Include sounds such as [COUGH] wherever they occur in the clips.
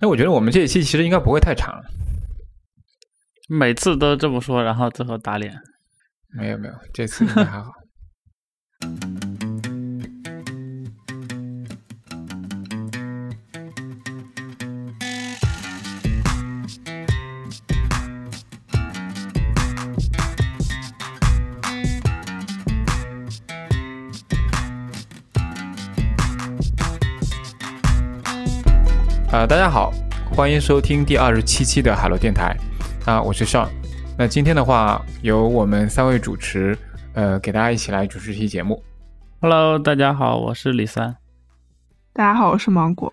那我觉得我们这一期其实应该不会太长。每次都这么说，然后最后打脸。没有没有，这次应该还好。啊，大家好，欢迎收听第二十七期的海螺电台。啊，我是 Sean。那今天的话，由我们三位主持，呃，给大家一起来主持这期节目。Hello，大家好，我是李三。大家好，我是芒果。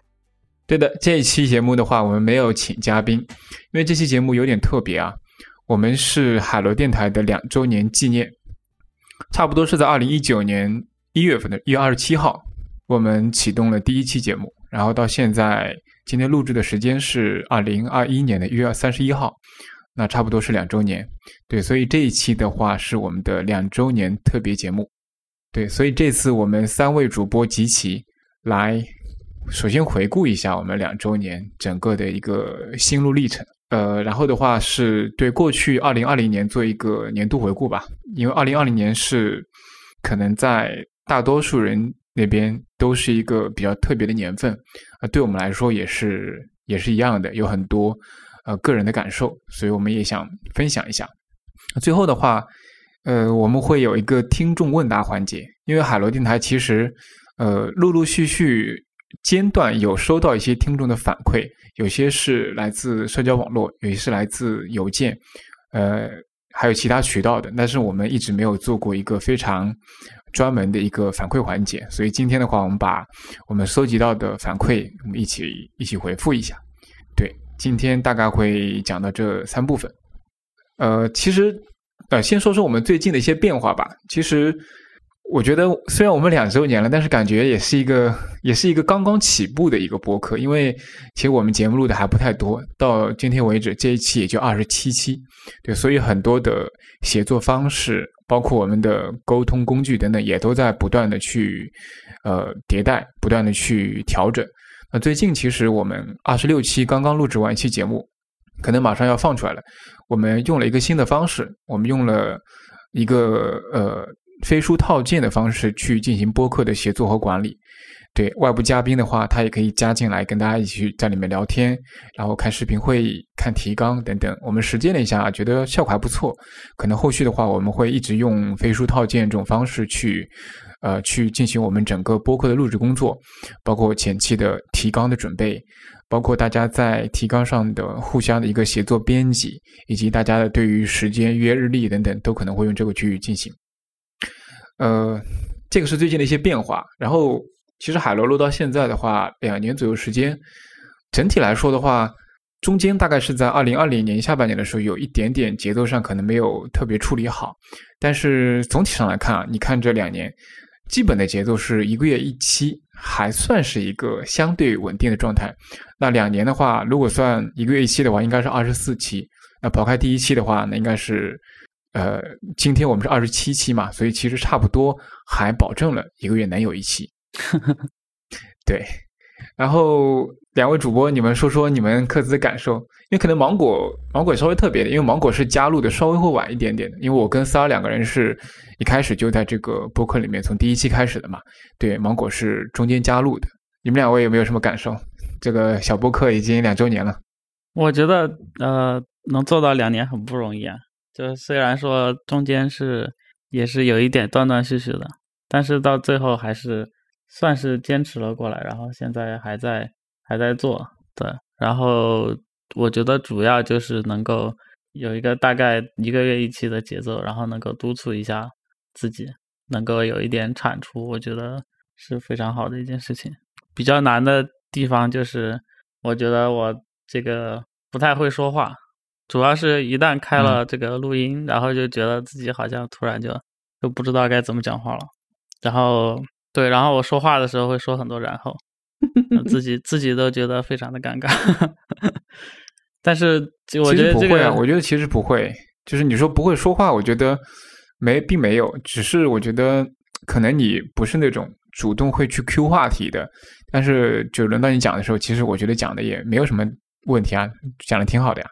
对的，这一期节目的话，我们没有请嘉宾，因为这期节目有点特别啊。我们是海螺电台的两周年纪念，差不多是在二零一九年一月份的一月二十七号，我们启动了第一期节目，然后到现在，今天录制的时间是二零二一年的一月三十一号，那差不多是两周年。对，所以这一期的话是我们的两周年特别节目。对，所以这次我们三位主播集齐来，首先回顾一下我们两周年整个的一个心路历程。呃，然后的话是对过去二零二零年做一个年度回顾吧，因为二零二零年是可能在大多数人那边都是一个比较特别的年份，啊、对我们来说也是也是一样的，有很多呃个人的感受，所以我们也想分享一下。最后的话，呃，我们会有一个听众问答环节，因为海螺电台其实呃陆陆续续间断有收到一些听众的反馈，有些是来自社交网络，有些是来自邮件，呃，还有其他渠道的，但是我们一直没有做过一个非常专门的一个反馈环节，所以今天的话，我们把我们收集到的反馈，我们一起一起回复一下。对，今天大概会讲到这三部分。呃，其实呃，先说说我们最近的一些变化吧。其实我觉得，虽然我们两周年了，但是感觉也是一个 [LAUGHS] 也是一个刚刚起步的一个播客，因为其实我们节目录的还不太多，到今天为止这一期也就二十七期，对，所以很多的写作方式，包括我们的沟通工具等等，也都在不断的去呃迭代，不断的去调整。那最近其实我们二十六期刚刚录制完一期节目，可能马上要放出来了。我们用了一个新的方式，我们用了一个呃飞书套件的方式去进行播客的协作和管理。对外部嘉宾的话，他也可以加进来，跟大家一起去在里面聊天，然后开视频会议、看提纲等等。我们实践了一下，觉得效果还不错。可能后续的话，我们会一直用飞书套件这种方式去。呃，去进行我们整个播客的录制工作，包括前期的提纲的准备，包括大家在提纲上的互相的一个协作编辑，以及大家的对于时间约日历等等，都可能会用这个去进行。呃，这个是最近的一些变化。然后，其实海螺录到现在的话，两年左右时间，整体来说的话，中间大概是在二零二零年下半年的时候，有一点点节奏上可能没有特别处理好，但是总体上来看啊，你看这两年。基本的节奏是一个月一期，还算是一个相对稳定的状态。那两年的话，如果算一个月一期的话，应该是二十四期。那抛开第一期的话，那应该是，呃，今天我们是二十七期嘛，所以其实差不多还保证了一个月能有一期。[LAUGHS] 对，然后两位主播，你们说说你们各自的感受，因为可能芒果芒果稍微特别的，因为芒果是加入的稍微会晚一点点的，因为我跟三儿两个人是。一开始就在这个播客里面，从第一期开始的嘛。对，芒果是中间加入的。你们两位有没有什么感受？这个小播客已经两周年了。我觉得呃，能做到两年很不容易啊。就虽然说中间是也是有一点断断续续的，但是到最后还是算是坚持了过来。然后现在还在还在做，对。然后我觉得主要就是能够有一个大概一个月一期的节奏，然后能够督促一下。自己能够有一点产出，我觉得是非常好的一件事情。比较难的地方就是，我觉得我这个不太会说话，主要是一旦开了这个录音，嗯、然后就觉得自己好像突然就就不知道该怎么讲话了。然后对，然后我说话的时候会说很多然后，自己自己都觉得非常的尴尬。[LAUGHS] 但是我觉得、这个、不会啊，我觉得其实不会，就是你说不会说话，我觉得。没，并没有，只是我觉得可能你不是那种主动会去 Q 话题的，但是就轮到你讲的时候，其实我觉得讲的也没有什么问题啊，讲的挺好的呀。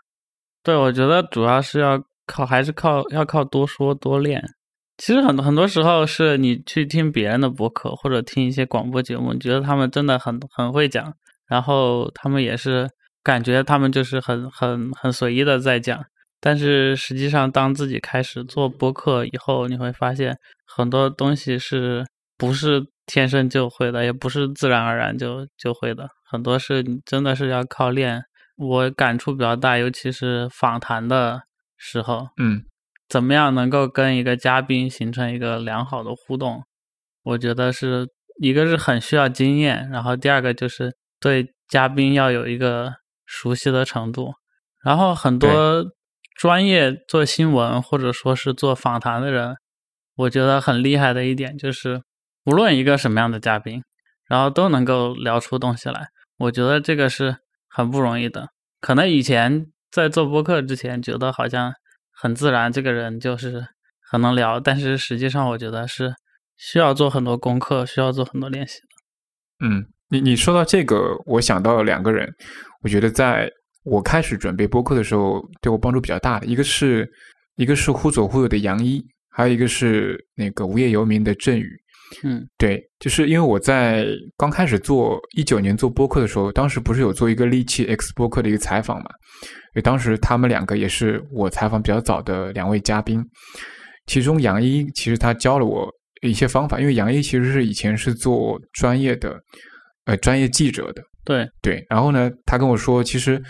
对，我觉得主要是要靠，还是靠要靠多说多练。其实很多很多时候是你去听别人的博客或者听一些广播节目，你觉得他们真的很很会讲，然后他们也是感觉他们就是很很很随意的在讲。但是实际上，当自己开始做播客以后，你会发现很多东西是不是天生就会的，也不是自然而然就就会的，很多是你真的是要靠练。我感触比较大，尤其是访谈的时候，嗯，怎么样能够跟一个嘉宾形成一个良好的互动？我觉得是一个是很需要经验，然后第二个就是对嘉宾要有一个熟悉的程度，然后很多。专业做新闻或者说是做访谈的人，我觉得很厉害的一点就是，无论一个什么样的嘉宾，然后都能够聊出东西来。我觉得这个是很不容易的。可能以前在做播客之前，觉得好像很自然，这个人就是很能聊。但是实际上，我觉得是需要做很多功课，需要做很多练习的。嗯，你你说到这个，我想到了两个人，我觉得在。我开始准备播客的时候，对我帮助比较大的一个是，一个是忽左忽右的杨一，还有一个是那个无业游民的振宇。嗯，对，就是因为我在刚开始做一九年做播客的时候，当时不是有做一个利器 X 播客的一个采访嘛？因为当时他们两个也是我采访比较早的两位嘉宾，其中杨一其实他教了我一些方法，因为杨一其实是以前是做专业的，呃，专业记者的。对对，然后呢，他跟我说，其实。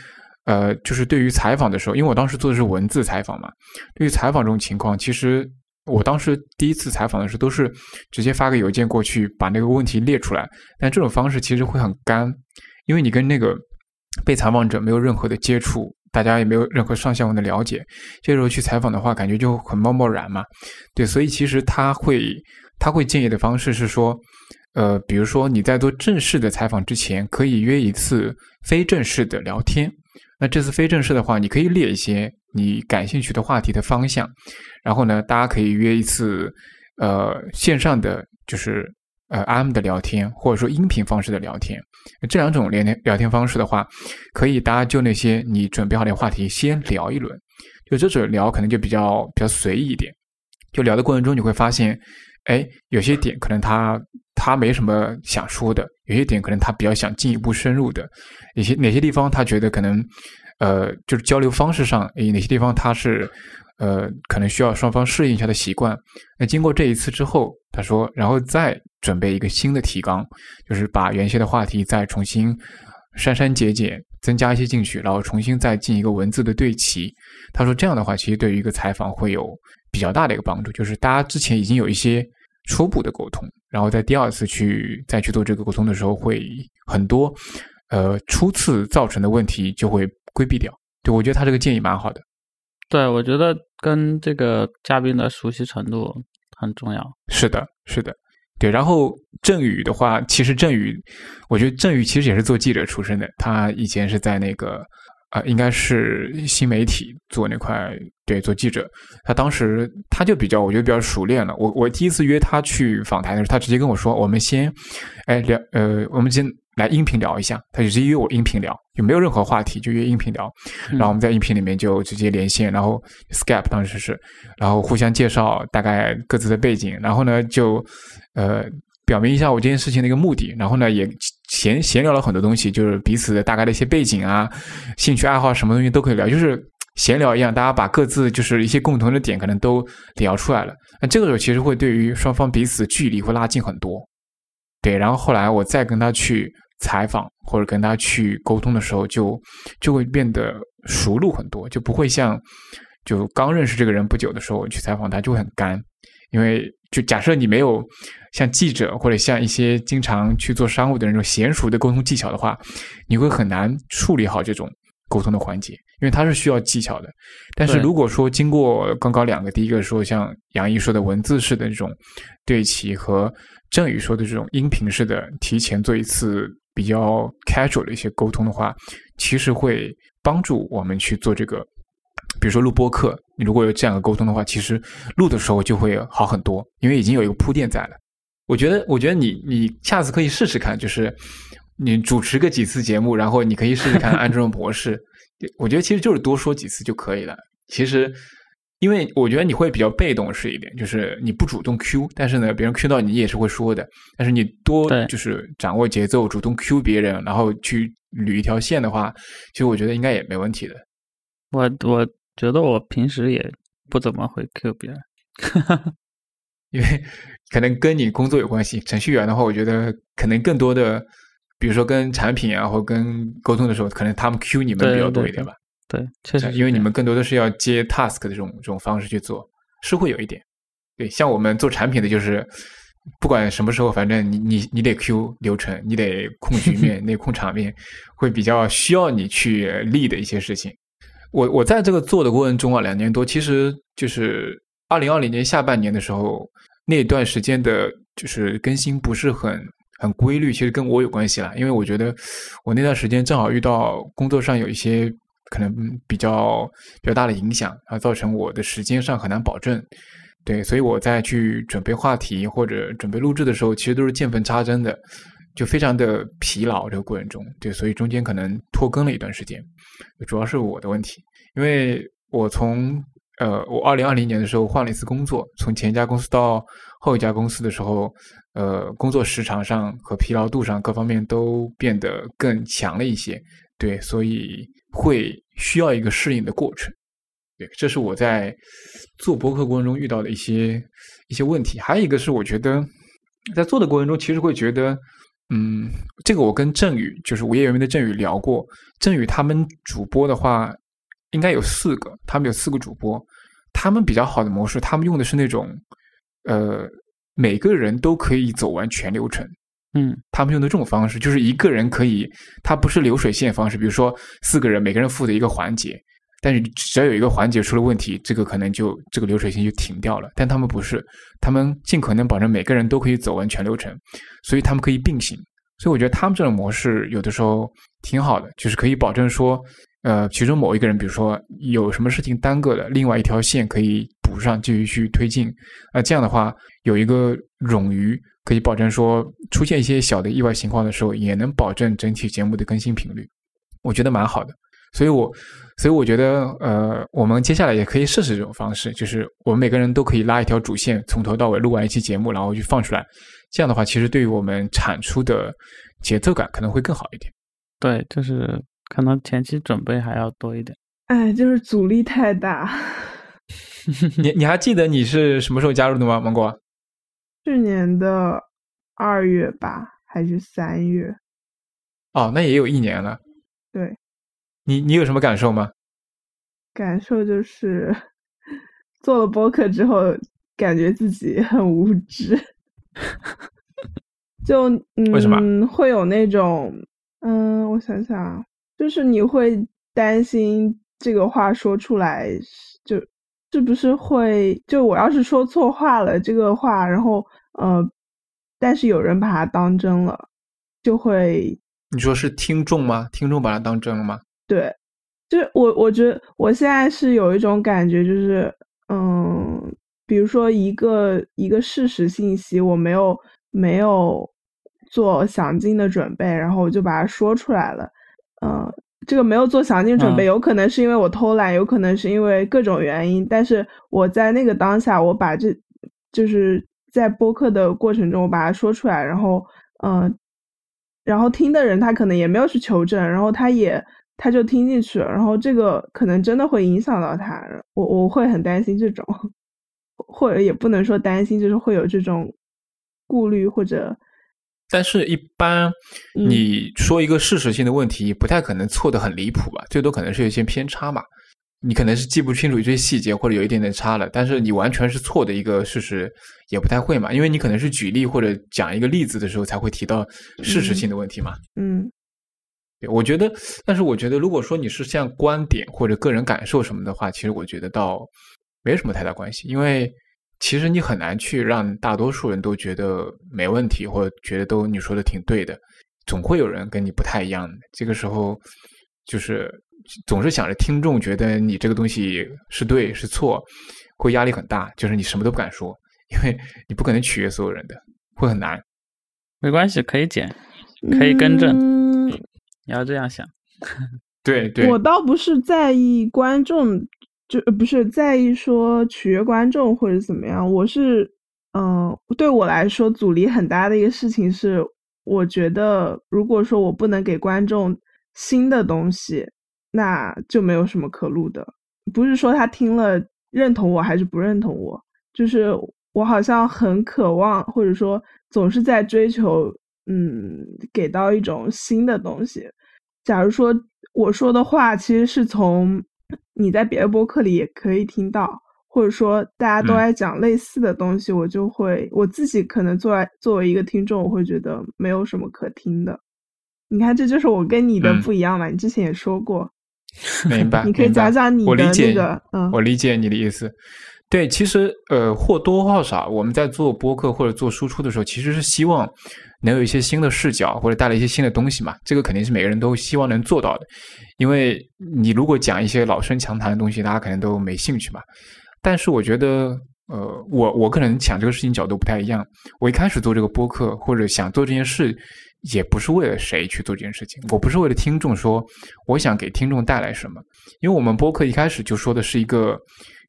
呃，就是对于采访的时候，因为我当时做的是文字采访嘛，对于采访这种情况，其实我当时第一次采访的时候，都是直接发个邮件过去，把那个问题列出来。但这种方式其实会很干，因为你跟那个被采访者没有任何的接触，大家也没有任何上下文的了解，这时候去采访的话，感觉就很贸贸然嘛。对，所以其实他会他会建议的方式是说，呃，比如说你在做正式的采访之前，可以约一次非正式的聊天。那这次非正式的话，你可以列一些你感兴趣的话题的方向，然后呢，大家可以约一次，呃，线上的就是呃 M 的聊天，或者说音频方式的聊天。这两种聊天聊天方式的话，可以大家就那些你准备好的话题先聊一轮，就这种聊可能就比较比较随意一点。就聊的过程中，你会发现，哎，有些点可能他他没什么想说的，有些点可能他比较想进一步深入的。哪些哪些地方他觉得可能，呃，就是交流方式上，诶，哪些地方他是，呃，可能需要双方适应一下的习惯。那经过这一次之后，他说，然后再准备一个新的提纲，就是把原先的话题再重新删删减减，增加一些进去，然后重新再进一个文字的对齐。他说这样的话，其实对于一个采访会有比较大的一个帮助，就是大家之前已经有一些初步的沟通，然后在第二次去再去做这个沟通的时候，会很多。呃，初次造成的问题就会规避掉。对我觉得他这个建议蛮好的。对，我觉得跟这个嘉宾的熟悉程度很重要。是的，是的，对。然后郑宇的话，其实郑宇，我觉得郑宇其实也是做记者出身的。他以前是在那个呃，应该是新媒体做那块，对，做记者。他当时他就比较，我觉得比较熟练了。我我第一次约他去访谈的时候，他直接跟我说：“我们先，哎聊，呃，我们先。”来音频聊一下，他就直接约我音频聊，就没有任何话题，就约音频聊。然后我们在音频里面就直接连线，然后 Skype 当时是，然后互相介绍大概各自的背景，然后呢就呃表明一下我这件事情的一个目的，然后呢也闲闲聊了很多东西，就是彼此的大概的一些背景啊、兴趣爱好什么东西都可以聊，就是闲聊一样，大家把各自就是一些共同的点可能都聊出来了。那这个时候其实会对于双方彼此距离会拉近很多。对，然后后来我再跟他去。采访或者跟他去沟通的时候，就就会变得熟路很多，就不会像就刚认识这个人不久的时候去采访他就会很干，因为就假设你没有像记者或者像一些经常去做商务的那种娴熟的沟通技巧的话，你会很难处理好这种沟通的环节，因为它是需要技巧的。但是如果说经过刚刚两个，第一个说像杨毅说的文字式的这种对齐和郑宇说的这种音频式的提前做一次。比较 casual 的一些沟通的话，其实会帮助我们去做这个，比如说录播课，你如果有这样的沟通的话，其实录的时候就会好很多，因为已经有一个铺垫在了。我觉得，我觉得你你下次可以试试看，就是你主持个几次节目，然后你可以试试看按这种模式。我觉得其实就是多说几次就可以了。其实，因为我觉得你会比较被动是一点，就是你不主动 Q，但是呢，别人 Q 到你也是会说的。但是你多就是掌握节奏，主动 Q 别人，然后去捋一条线的话，其实我觉得应该也没问题的。我我觉得我平时也不怎么会 Q 别人，[LAUGHS] 因为可能跟你工作有关系。程序员的话，我觉得可能更多的，比如说跟产品啊，或跟沟通的时候，可能他们 Q 你们比较多一点吧。对，确实因为你们更多的是要接 task 的这种这种方式去做，是会有一点。对，像我们做产品的，就是不管什么时候，反正你你你得 Q 流程，你得控局面，[LAUGHS] 你得控场面，会比较需要你去 lead 的一些事情。我我在这个做的过程中啊，两年多，其实就是二零二零年下半年的时候，那段时间的就是更新不是很很规律，其实跟我有关系啦，因为我觉得我那段时间正好遇到工作上有一些可能比较比较大的影响，啊，造成我的时间上很难保证。对，所以我在去准备话题或者准备录制的时候，其实都是见缝插针的，就非常的疲劳这个过程中。对，所以中间可能拖更了一段时间，主要是我的问题，因为我从呃，我二零二零年的时候换了一次工作，从前一家公司到后一家公司的时候，呃，工作时长上和疲劳度上各方面都变得更强了一些。对，所以会需要一个适应的过程。对，这是我在做播客过程中遇到的一些一些问题。还有一个是，我觉得在做的过程中，其实会觉得，嗯，这个我跟振宇，就是午夜游民的振宇聊过。振宇他们主播的话，应该有四个，他们有四个主播，他们比较好的模式，他们用的是那种，呃，每个人都可以走完全流程。嗯他们用的这种方式，就是一个人可以，它不是流水线方式，比如说四个人，每个人负责一个环节，但是只要有一个环节出了问题，这个可能就这个流水线就停掉了。但他们不是，他们尽可能保证每个人都可以走完全流程，所以他们可以并行。所以我觉得他们这种模式有的时候挺好的，就是可以保证说，呃，其中某一个人，比如说有什么事情耽搁了，另外一条线可以补上，继续去推进。那这样的话，有一个冗余，可以保证说出现一些小的意外情况的时候，也能保证整体节目的更新频率。我觉得蛮好的。所以我，所以我觉得，呃，我们接下来也可以试试这种方式，就是我们每个人都可以拉一条主线，从头到尾录完一期节目，然后去放出来。这样的话，其实对于我们产出的节奏感可能会更好一点。对，就是可能前期准备还要多一点。哎，就是阻力太大。[LAUGHS] 你你还记得你是什么时候加入的吗，芒果？去年的二月吧，还是三月？哦，那也有一年了。对，你你有什么感受吗？感受就是做了播客之后，感觉自己很无知。[LAUGHS] 就嗯，为什么会有那种嗯，我想想啊，就是你会担心这个话说出来，就是不是会就我要是说错话了这个话，然后呃，但是有人把它当真了，就会你说是听众吗？听众把它当真了吗？对，就是我我觉得我现在是有一种感觉，就是嗯，比如说一个一个事实信息，我没有没有做详尽的准备，然后我就把它说出来了，嗯，这个没有做详尽准备，嗯有可能是因为我偷懒，有可能是因为各种原因，但是我在那个当下，我把这就是在播客的过程中，我把它说出来，然后嗯。然后听的人他可能也没有去求证，然后他也他就听进去了，然后这个可能真的会影响到他，我我会很担心这种，或者也不能说担心，就是会有这种顾虑或者但是，一般嗯你说一个事实性的问题，不太可能错的很离谱吧？最多可能是有一些偏差嘛。你可能是记不清楚一些细节，或者有一点点差了，但是你完全是错的一个事实，也不太会嘛。因为你可能是举例或者讲一个例子的时候，才会提到事实性的问题嘛。嗯对我觉得，但是我觉得，如果说你是像观点或者个人感受什么的话，其实我觉得倒没什么太大关系，因为其实你很难去让大多数人都觉得没问题，或者觉得都你说的挺对的，总会有人跟你不太一样的。这个时候，就是总是想着听众觉得你这个东西是对是错，会压力很大，就是你什么都不敢说，因为你不可能取悦所有人的，会很难。没关系，可以剪，可以更正。嗯你要这样想，[LAUGHS] 对对，我倒不是在意观众，就不是在意说取悦观众或者怎么样。我是，嗯、对我来说阻力很大的一个事情是，我觉得如果说我不能给观众新的东西，那就没有什么可录的。不是说他听了认同我还是不认同我，就是我好像很渴望，或者说总是在追求，嗯，给到一种新的东西。假如说我说的话其实是从你在别的播客里也可以听到，或者说大家都嗯在讲类似的东西，我就会我自己可能作为作为一个听众，我会觉得没有什么可听的。你看，这就是我跟你的嗯不一样嘛。你之前也说过，明白。你可以讲讲你的那我理解个，嗯，我理解你的意思。对，其实呃或多或少，我们在做播客或者做输出的时候，其实是希望能有一些新的视角，或者带来一些新的东西嘛。这个肯定是每个人都希望能做到的。因为你如果讲一些老生常谈的东西，大家可能都没兴趣嘛。但是我觉得，呃，我我可能想这个事情角度不太一样。我一开始做这个播客或者想做这件事，也不是为了谁去做这件事情，我不是为了听众说我想给听众带来什么，因为我们播客一开始就说的是一个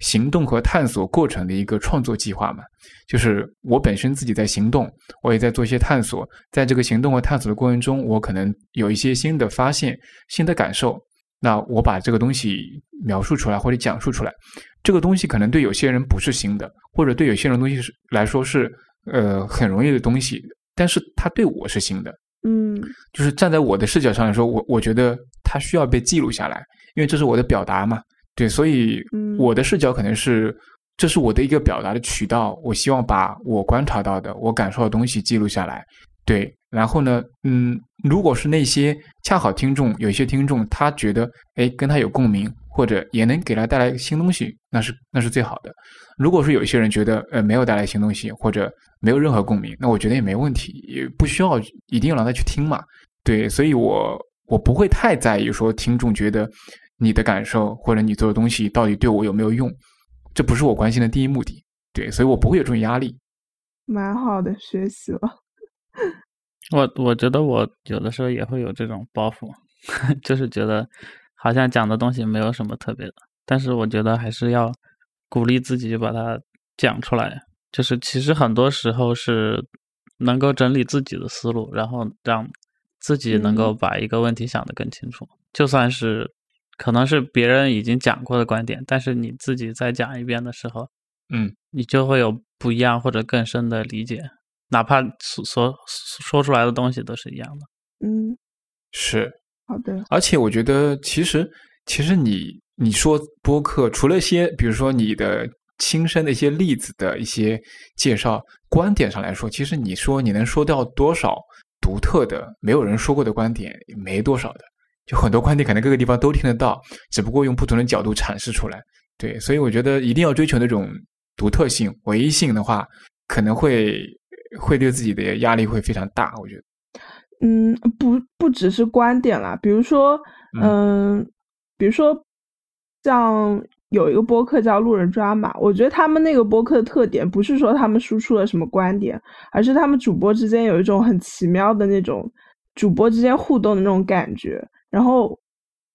行动和探索过程的一个创作计划嘛，就是我本身自己在行动，我也在做一些探索，在这个行动和探索的过程中，我可能有一些新的发现、新的感受，那我把这个东西描述出来或者讲述出来，这个东西可能对有些人不是新的，或者对有些人东西是来说是呃很容易的东西，但是它对我是新的，嗯就是站在我的视角上来说，我我觉得它需要被记录下来，因为这是我的表达嘛。对，所以嗯我的视角可能是，这是我的一个表达的渠道。我希望把我观察到的、我感受的东西记录下来。对，然后呢，嗯，如果是那些恰好听众，有一些听众他觉得，哎，跟他有共鸣，或者也能给他带来新东西，那是那是最好的。如果说有一些人觉得，呃，没有带来新东西，或者没有任何共鸣，那我觉得也没问题，也不需要一定要让他去听嘛。对，所以我我不会太在意说听众觉得你的感受或者你做的东西到底对我有没有用，这不是我关心的第一目的。对，所以我不会有这种压力。蛮好的，学习了。[LAUGHS] 我我觉得我有的时候也会有这种包袱，[LAUGHS] 就是觉得好像讲的东西没有什么特别的，但是我觉得还是要鼓励自己把它讲出来。就是其实很多时候是能够整理自己的思路，然后让自己能够嗯把一个问题想得更清楚。就算是可能是别人已经讲过的观点，但是你自己再讲一遍的时候，嗯，你就会有不一样或者更深的理解，哪怕所所说出来的东西都是一样的。嗯，是，好的。而且我觉得其实其实你你说播客，除了一些比如说你的亲身的一些例子的一些介绍，观点上来说，其实你说你能说到多少独特的没有人说过的观点，没多少的。就很多观点可能各个地方都听得到，只不过用不同的角度阐释出来。对，所以我觉得一定要追求那种独特性、唯一性的话，可能会会对自己的压力会非常大。我觉得，嗯，不不只是观点啦，比如说，嗯，比如说像有一个播客叫路人抓马，我觉得他们那个播客的特点不是说他们输出了什么观点，而是他们主播之间有一种很奇妙的那种主播之间互动的那种感觉。然后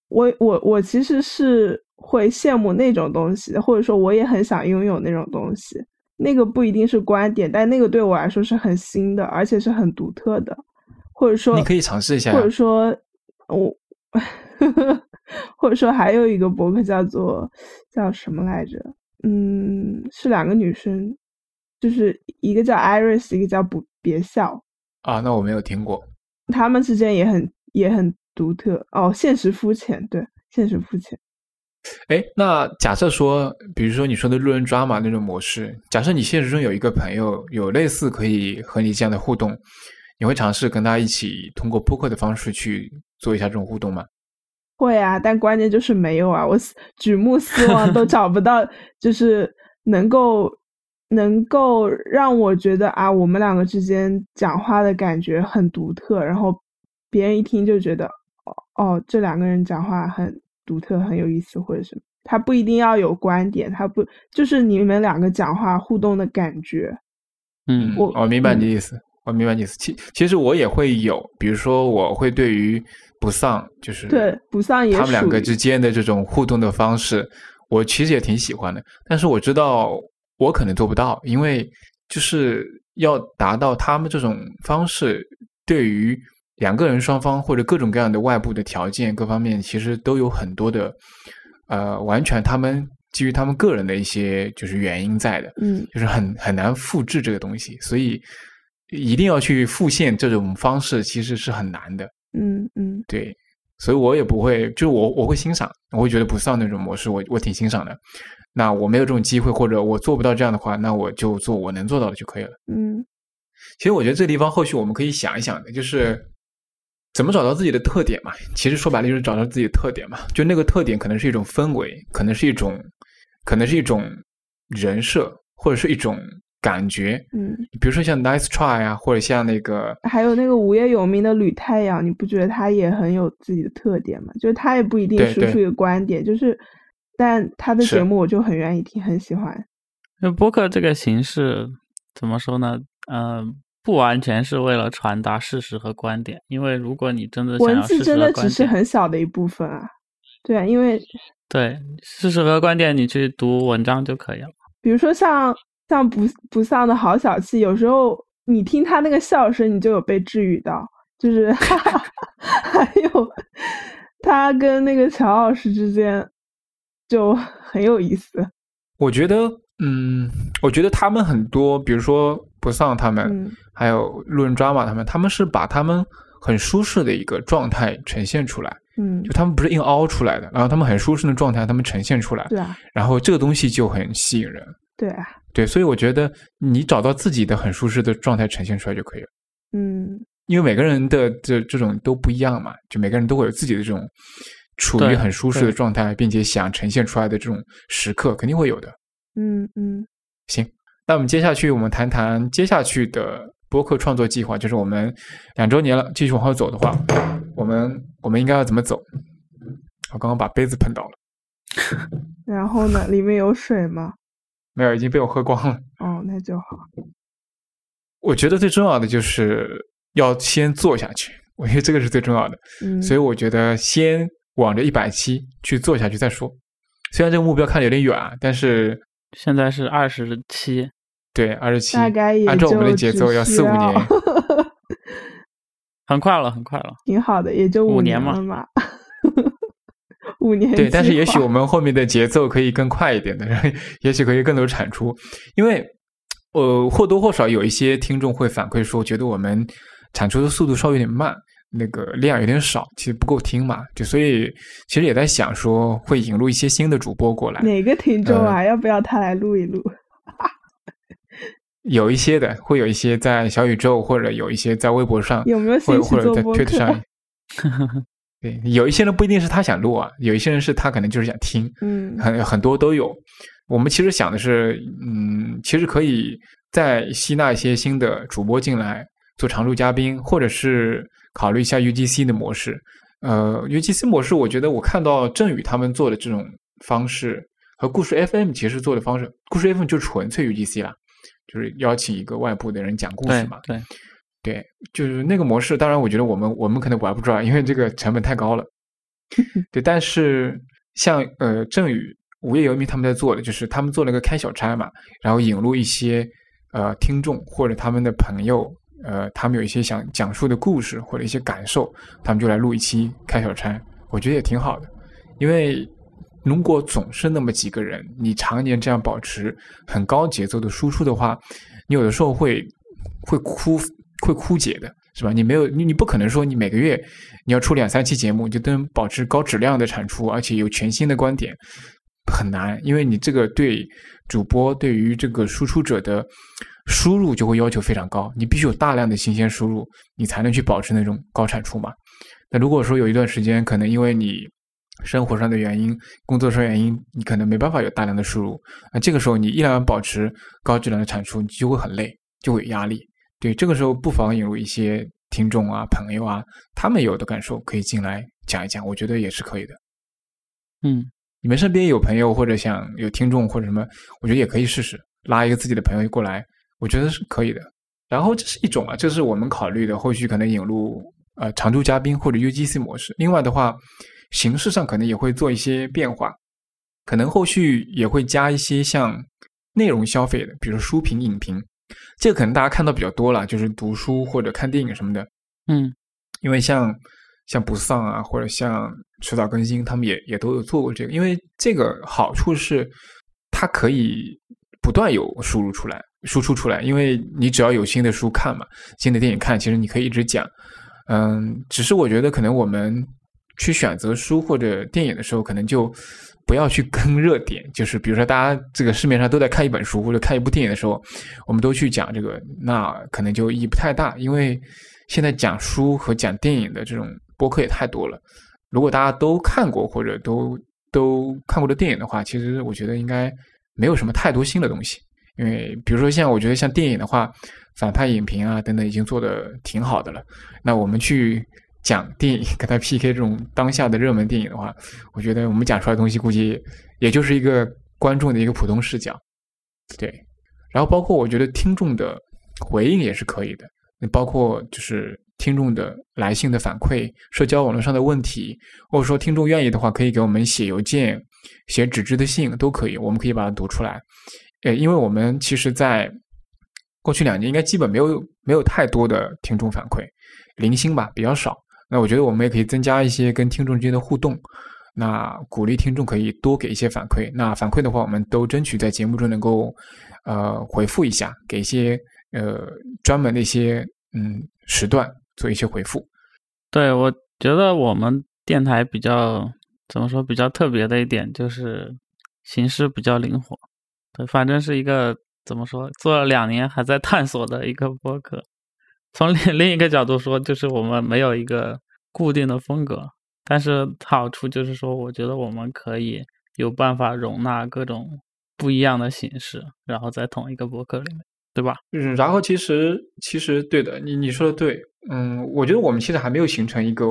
我我我其实是会羡慕那种东西，或者说我也很想拥有那种东西。那个不一定是观点，但那个对我来说是很新的，而且是很独特的，或者说你可以尝试一下呀或者说我，或者说还有一个博客叫做叫什么来着？嗯，是两个女生，就是一个叫 Iris，一个叫不别笑，啊，那我没有听过。他们之间也很也很独特哦。现实肤浅，对，现实肤浅。哎，那假设说，比如说你说的路人抓马那种模式，假设你现实中有一个朋友有类似可以和你这样的互动，你会尝试跟他一起通过播客的方式去做一下这种互动吗？会啊，但关键就是没有啊，我思举目四望都找不到，就是能够能够让我觉得啊，我们两个之间讲话的感觉很独特，然后别人一听就觉得哦哦，这两个人讲话很独特，很有意思，或者什么。他不一定要有观点，他不就是你们两个讲话互动的感觉。嗯，我我明白你的意思。我明白你意思。其其实我也会有，比如说我会对于不丧，就是对不丧也他们两个之间的这种互动的方式，我其实也挺喜欢的。但是我知道我可能做不到，因为就是要达到他们这种方式，对于两个人双方或者各种各样的外部的条件各方面，其实都有很多的呃，完全他们基于他们个人的一些就是原因在的。嗯就是很很难复制这个东西，所以一定要去复现这种方式，其实是很难的。嗯嗯对，所以我也不会，就是我我会欣赏，我会觉得不丧那种模式，我我挺欣赏的。那我没有这种机会，或者我做不到这样的话，那我就做我能做到的就可以了。嗯其实我觉得这个地方后续我们可以想一想的，就是怎么找到自己的特点嘛。其实说白了就是找到自己的特点嘛。就那个特点可能是一种氛围，可能是一种，可能是一种人设，或者是一种感觉。嗯，比如说像 Nice Try 啊，或者像那个还有那个无业游民的吕太阳，你不觉得他也很有自己的特点吗？就是他也不一定输出一个观点，就是，但他的节目我就很愿意听，很喜欢。那播客这个形式怎么说呢？嗯、不完全是为了传达事实和观点，因为如果你真的想文要事实字真的只是很小的一部分啊。对啊，因为对事实和观点，你去读文章就可以了。比如说像像不不丧的好小气，有时候你听他那个笑声，你就有被治愈到，就是哈哈，还有他跟那个乔老师之间就很有意思。我觉得，嗯，我觉得他们很多，比如说不丧他们，嗯。还有路人抓马他们，他们是把他们很舒适的一个状态呈现出来，嗯。就，他们不是硬凹出来的，然后他们很舒适的状态，他们呈现出来，对啊，然后这个东西就很吸引人。对啊，对，所以我觉得你找到自己的很舒适的状态呈现出来就可以了。嗯因为每个人的这这种都不一样嘛，就每个人都会有自己的这种处于很舒适的状态，并且想呈现出来的这种时刻，肯定会有的。嗯嗯行，那我们接下去我们谈谈接下去的播客创作计划，就是我们两周年了，继续往后走的话，我们我们应该要怎么走？我刚刚把杯子碰倒了，[LAUGHS] 然后呢，里面有水吗？没有，已经被我喝光了。哦，那就好。我觉得最重要的就是要先做下去，我觉得这个是最重要的。嗯，所以我觉得先往着一百期去做下去再说。虽然这个目标看着有点远啊，但是现在是二十七，对二十七，大概也按照我们的节奏要四五年。[LAUGHS] 很快了，很快了。挺好的，也就五年嘛年了嘛。[LAUGHS] [LAUGHS] 五年对，但是也许我们后面的节奏可以更快一点的，也许可以更多产出，因为呃或多或少有一些听众会反馈说，觉得我们产出的速度稍微有点慢，那个量有点少，其实不够听嘛，就所以其实也在想说会引入一些新的主播过来，哪个听众呃啊？要不要他来录一录？[LAUGHS] 有一些的会有一些在小宇宙或者有一些在微博上，有没有兴趣或者在做播 Twitter 客上。[LAUGHS] 对，有一些人不一定是他想录啊，有一些人是他可能就是想听，嗯很很多都有。我们其实想的是，嗯，其实可以再吸纳一些新的主播进来做常驻嘉宾，或者是考虑一下 UGC 的模式。呃，UGC 模式，我觉得我看到振宇他们做的这种方式和故事 FM 其实做的方式，故事 FM 就纯粹 UGC 啦，就是邀请一个外部的人讲故事嘛。对对，对，就是那个模式。当然，我觉得我们我们可能玩不出来，因为这个成本太高了。[LAUGHS] 对，但是像呃郑宇、无业游民他们在做的，就是他们做了个开小差嘛，然后引入一些呃听众或者他们的朋友，呃，他们有一些想讲述的故事或者一些感受，他们就来录一期开小差，我觉得也挺好的。因为如果总是那么几个人，你常年这样保持很高节奏的输出的话，你有的时候会会枯会枯竭的，是吧？你没有你你不可能说你每个月你要出两三期节目，就都能保持高质量的产出，而且有全新的观点，很难，因为你这个对主播对于这个输出者的输入就会要求非常高，你必须有大量的新鲜输入，你才能去保持那种高产出嘛。那如果说有一段时间，可能因为你生活上的原因、工作上原因，你可能没办法有大量的输入，那这个时候你依然保持高质量的产出，你就会很累，就会有压力。对，这个时候不妨引入一些听众啊、朋友啊，他们有的感受可以进来讲一讲，我觉得也是可以的。嗯，你们身边有朋友或者想有听众或者什么，我觉得也可以试试拉一个自己的朋友过来，我觉得是可以的。然后这是一种啊，这是我们考虑的后续可能引入呃常驻嘉宾或者 UGC 模式。另外的话，形式上可能也会做一些变化，可能后续也会加一些像内容消费的，比如书评、影评，这个可能大家看到比较多了，就是读书或者看电影什么的。嗯，因为像像不丧啊，或者像迟早更新，他们也也都有做过这个。因为这个好处是，它可以不断有输入出来、输出出来。因为你只要有新的书看嘛，新的电影看，其实你可以一直讲。嗯，只是我觉得可能我们去选择书或者电影的时候，可能就不要去跟热点。就是比如说，大家这个市面上都在看一本书或者看一部电影的时候，我们都去讲这个，那可能就意义不太大，因为。现在讲书和讲电影的这种播客也太多了。如果大家都看过或者都都看过的电影的话，其实我觉得应该没有什么太多新的东西。因为比如说像我觉得像电影的话，反派影评啊等等已经做的挺好的了。那我们去讲电影，跟他 PK 这种当下的热门电影的话，我觉得我们讲出来的东西估计也就是一个观众的一个普通视角。对，然后包括我觉得听众的回应也是可以的。包括就是听众的来信的反馈、社交网络上的问题，或者说听众愿意的话，可以给我们写邮件、写纸质的信都可以，我们可以把它读出来。呃，因为我们其实，在过去两年应该基本没有没有太多的听众反馈，零星吧，比较少。那我觉得我们也可以增加一些跟听众之间的互动，那鼓励听众可以多给一些反馈。那反馈的话，我们都争取在节目中能够呃回复一下，给一些呃专门的一些。嗯，时段做一些回复。对，我觉得我们电台比较怎么说比较特别的一点就是形式比较灵活。对，反正是一个怎么说做了两年还在探索的一个播客。从另另一个角度说，就是我们没有一个固定的风格，但是好处就是说，我觉得我们可以有办法容纳各种不一样的形式，然后在同一个博客里面。对吧？嗯，然后其实其实对的，你你说的对，嗯，我觉得我们其实还没有形成一个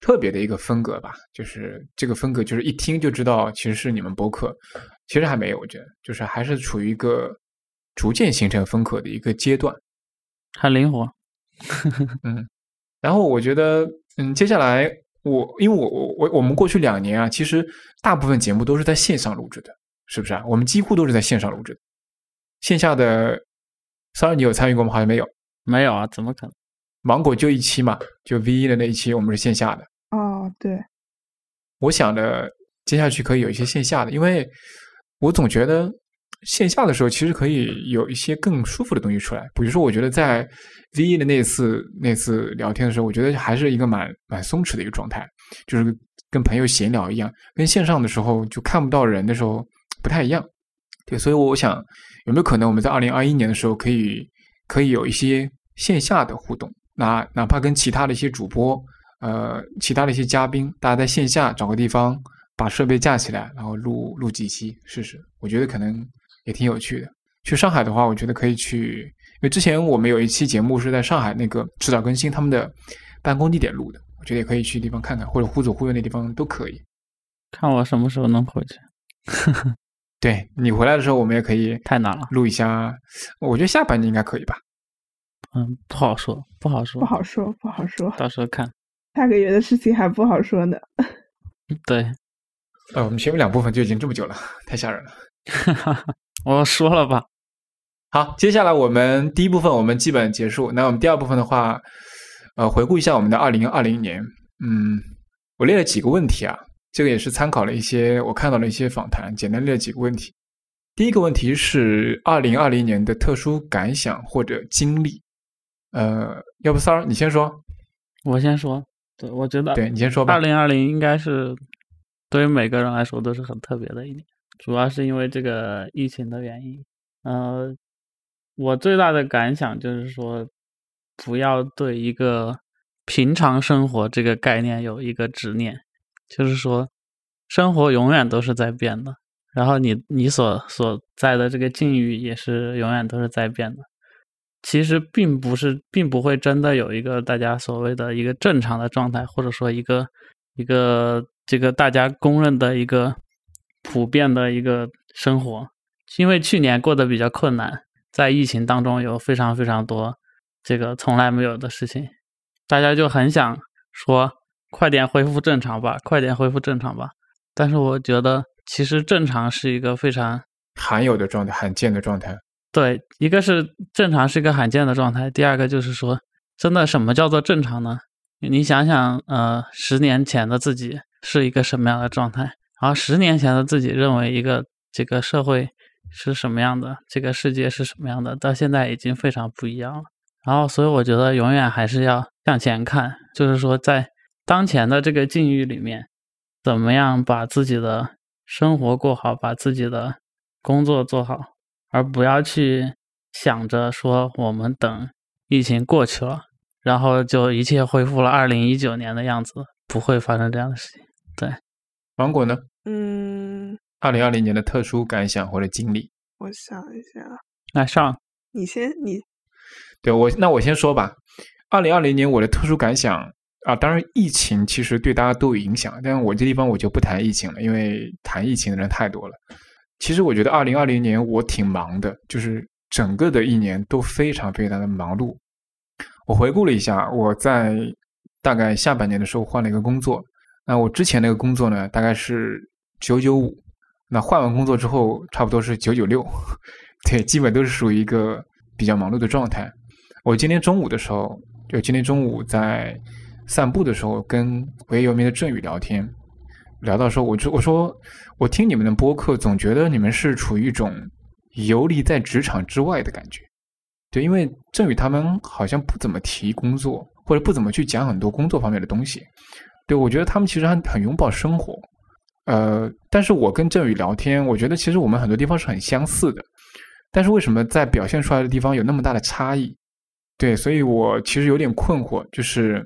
特别的一个风格吧，就是这个风格就是一听就知道其实是你们博客，其实还没有，我觉得就是还是处于一个逐渐形成风格的一个阶段，很灵活，[LAUGHS] 嗯，然后我觉得，嗯，接下来我因为我我我我们过去两年啊，其实大部分节目都是在线上录制的，是不是啊？我们几乎都是在线上录制的，线下的。Sorry，你有参与过吗？好像没有，没有啊，怎么可能？芒果就一期嘛，就 V 一的那一期，我们是线下的。哦，对。我想着接下去可以有一些线下的，因为我总觉得线下的时候其实可以有一些更舒服的东西出来。比如说，我觉得在 V 一的那次那次聊天的时候，我觉得还是一个蛮蛮松弛的一个状态，就是跟朋友闲聊一样，跟线上的时候就看不到人的时候不太一样。对，所以我想。有没有可能我们在二零二一年的时候可以可以有一些线下的互动？哪哪怕跟其他的一些主播，呃，其他的一些嘉宾，大家在线下找个地方把设备架起来，然后录录几期试试？我觉得可能也挺有趣的。去上海的话，我觉得可以去，因为之前我们有一期节目是在上海那个迟早更新他们的办公地点录的，我觉得也可以去地方看看，或者忽左忽右那地方都可以。看我什么时候能回去。[LAUGHS] 对你回来的时候，我们也可以太难了，录一下。我觉得下半年应该可以吧？嗯，不好说，不好说，不好说，不好说。到时候看下个月的事情还不好说呢。对，呃，我们前面两部分就已经这么久了，[LAUGHS] 太吓人了。[LAUGHS] 我说了吧。好，接下来我们第一部分我们基本结束。那我们第二部分的话，呃，回顾一下我们的二零二零年。嗯，我列了几个问题啊。这个也是参考了一些我看到了一些访谈，简单列了几个问题。第一个问题是二零二零年的特殊感想或者经历。呃，要不三儿你先说，我先说。对，我觉得对你先说吧。二零二零应该是对于每个人来说都是很特别的一年，主要是因为这个疫情的原因。呃，我最大的感想就是说，不要对一个平常生活这个概念有一个执念。就是说，生活永远都是在变的，然后你你所所在的这个境遇也是永远都是在变的。其实并不是，并不会真的有一个大家所谓的一个正常的状态，或者说一个一个这个大家公认的一个普遍的一个生活。因为去年过得比较困难，在疫情当中有非常非常多这个从来没有的事情，大家就很想说快点恢复正常吧，快点恢复正常吧。但是我觉得其实正常是一个非常罕有的状态，罕见的状态。对，一个是正常是一个罕见的状态，第二个就是说，真的什么叫做正常呢？你想想，呃，十年前的自己是一个什么样的状态？然后十年前的自己认为一个这个社会是什么样的，这个世界是什么样的，到现在已经非常不一样了。然后，所以我觉得永远还是要向前看，就是说在当前的这个境遇里面，怎么样把自己的生活过好，把自己的工作做好。而不要去想着说我们等疫情过去了，然后就一切恢复了二零一九年的样子，不会发生这样的事情。对，芒果呢？嗯，二零二零年的特殊感想或者经历，我想一下，来上，你先，你对我，那我先说吧。二零二零年我的特殊感想啊，当然疫情其实对大家都有影响，但是我这地方我就不谈疫情了，因为谈疫情的人太多了。其实我觉得二零二零年我挺忙的，就是整个的一年都非常非常的忙碌。我回顾了一下，我在大概下半年的时候换了一个工作。那我之前那个工作呢，大概是九九五。那换完工作之后，差不多是九九六。对，基本都是属于一个比较忙碌的状态。我今天中午的时候，就今天中午在散步的时候，跟无业游民的郑宇聊天。聊到说，我就我说，我听你们的播客，总觉得你们是处于一种游离在职场之外的感觉。对，因为郑宇他们好像不怎么提工作，或者不怎么去讲很多工作方面的东西。对我觉得他们其实还很拥抱生活。呃，但是我跟振宇聊天，我觉得其实我们很多地方是很相似的，但是为什么在表现出来的地方有那么大的差异？对，所以我其实有点困惑，就是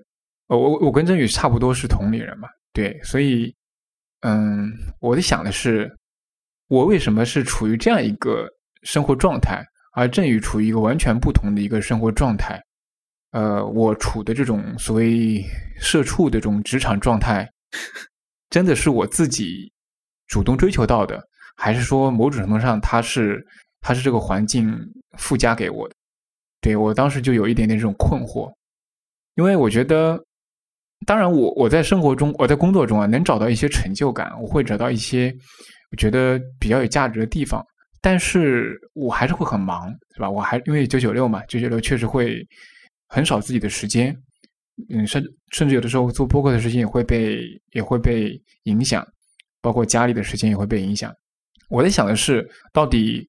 呃，我我跟振宇差不多是同龄人嘛，对，所以。嗯，我在想的是，我为什么是处于这样一个生活状态，而振宇处于一个完全不同的一个生活状态？呃，我处的这种所谓社畜的这种职场状态，真的是我自己主动追求到的，还是说某种程度上它是它是这个环境附加给我的？对我当时就有一点点这种困惑，因为我觉得。当然，我我在生活中，我在工作中啊，能找到一些成就感，我会找到一些我觉得比较有价值的地方。但是我还是会很忙，是吧？我还因为九九六嘛，九九六确实会很少自己的时间，嗯，甚甚至有的时候做播客的时间也会被也会被影响，包括家里的时间也会被影响。我在想的是，到底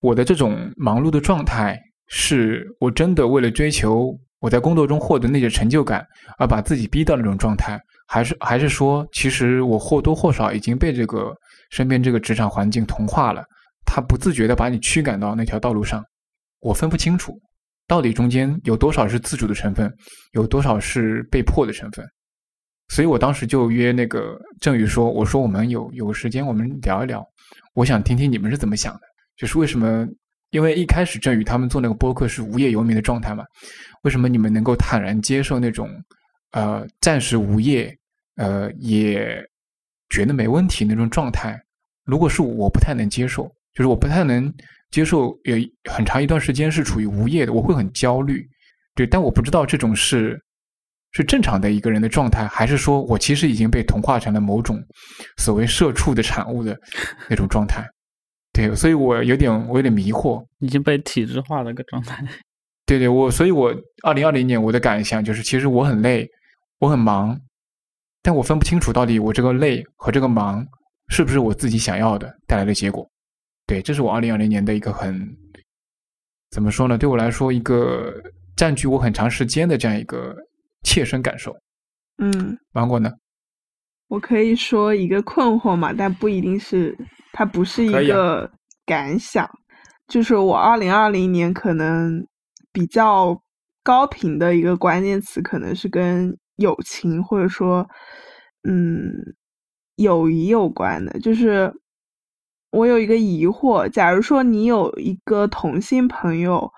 我的这种忙碌的状态，是我真的为了追求？我在工作中获得那些成就感，而把自己逼到那种状态，还是还是说，其实我或多或少已经被这个身边这个职场环境同化了，他不自觉的把你驱赶到那条道路上，我分不清楚，到底中间有多少是自主的成分，有多少是被迫的成分，所以我当时就约那个郑宇说，我说我们有有个时间，我们聊一聊，我想听听你们是怎么想的，就是为什么。因为一开始郑宇他们做那个播客是无业游民的状态嘛，为什么你们能够坦然接受那种，呃，暂时无业，呃，也觉得没问题那种状态？如果是我不太能接受，就是我不太能接受有很长一段时间是处于无业的，我会很焦虑。对，但我不知道这种是是正常的一个人的状态，还是说我其实已经被同化成了某种所谓社畜的产物的 [LAUGHS] 那种状态。对，所以我有点，我有点迷惑，已经被体制化的一个状态。对对，我，所以我二零二零年我的感想就是，其实我很累，我很忙，但我分不清楚到底我这个累和这个忙是不是我自己想要的带来的结果。对，这是我二零二零年的一个很怎么说呢？对我来说，一个占据我很长时间的这样一个切身感受。嗯，芒果呢？我可以说一个困惑嘛，但不一定是。它不是一个感想，就是我二零二零年可能比较高频的一个关键词，可能是跟友情或者说嗯友谊有关的。就是我有一个疑惑，假如说你有一个同性朋友，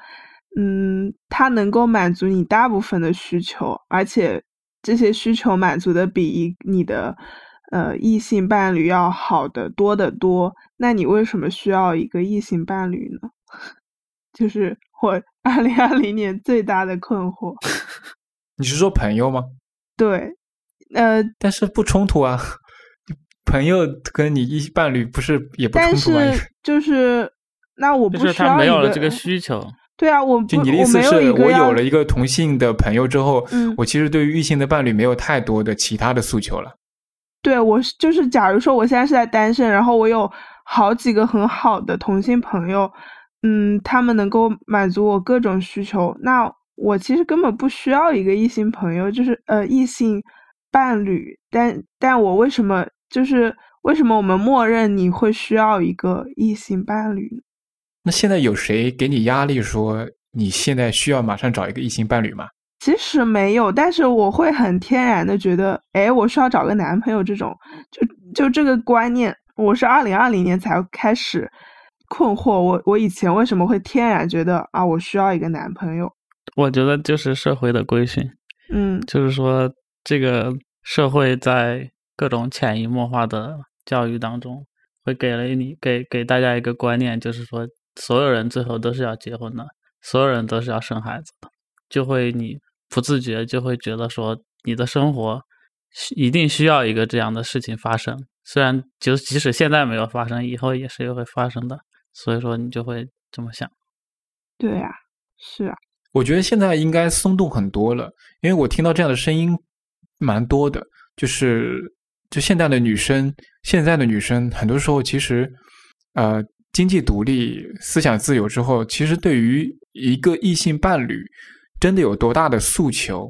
嗯，他能够满足你大部分的需求，而且这些需求满足的比你的。呃，异性伴侣要好的多得多，那你为什么需要一个异性伴侣呢？[LAUGHS] 就是我二零二零年最大的困惑。[LAUGHS] 你是说朋友吗？对，呃，但是不冲突啊，朋友跟你一伴侣不是也不但冲突吗？是 [LAUGHS] 就是那我不需要一他没有了这个需求。对啊，我就你的意思我有是我有了一个同性的朋友之后，嗯我其实对于异性的伴侣没有太多的其他的诉求了。对我是就是，假如说我现在是在单身，然后我有好几个很好的同性朋友，嗯，他们能够满足我各种需求，那我其实根本不需要一个异性朋友，就是呃异性伴侣。但但我为什么就是为什么我们默认你会需要一个异性伴侣呢？那现在有谁给你压力说你现在需要马上找一个异性伴侣吗？其实没有，但是我会很天然的觉得，哎，我需要找个男朋友这种，就就这个观念，我是二零二零年才开始困惑我，我以前为什么会天然觉得啊，我需要一个男朋友？我觉得就是社会的规训，嗯就是说这个社会在各种潜移默化的教育当中，会给了你给给大家一个观念，就是说所有人最后都是要结婚的，所有人都是要生孩子的，就会你不自觉就会觉得说你的生活需一定需要一个这样的事情发生，虽然就即使现在没有发生，以后也是会发生的，所以说你就会这么想。对呀、是啊，我觉得现在应该松动很多了，因为我听到这样的声音蛮多的，就是就现在的女生，现在的女生很多时候其实呃经济独立、思想自由之后，其实对于一个异性伴侣真的有多大的诉求？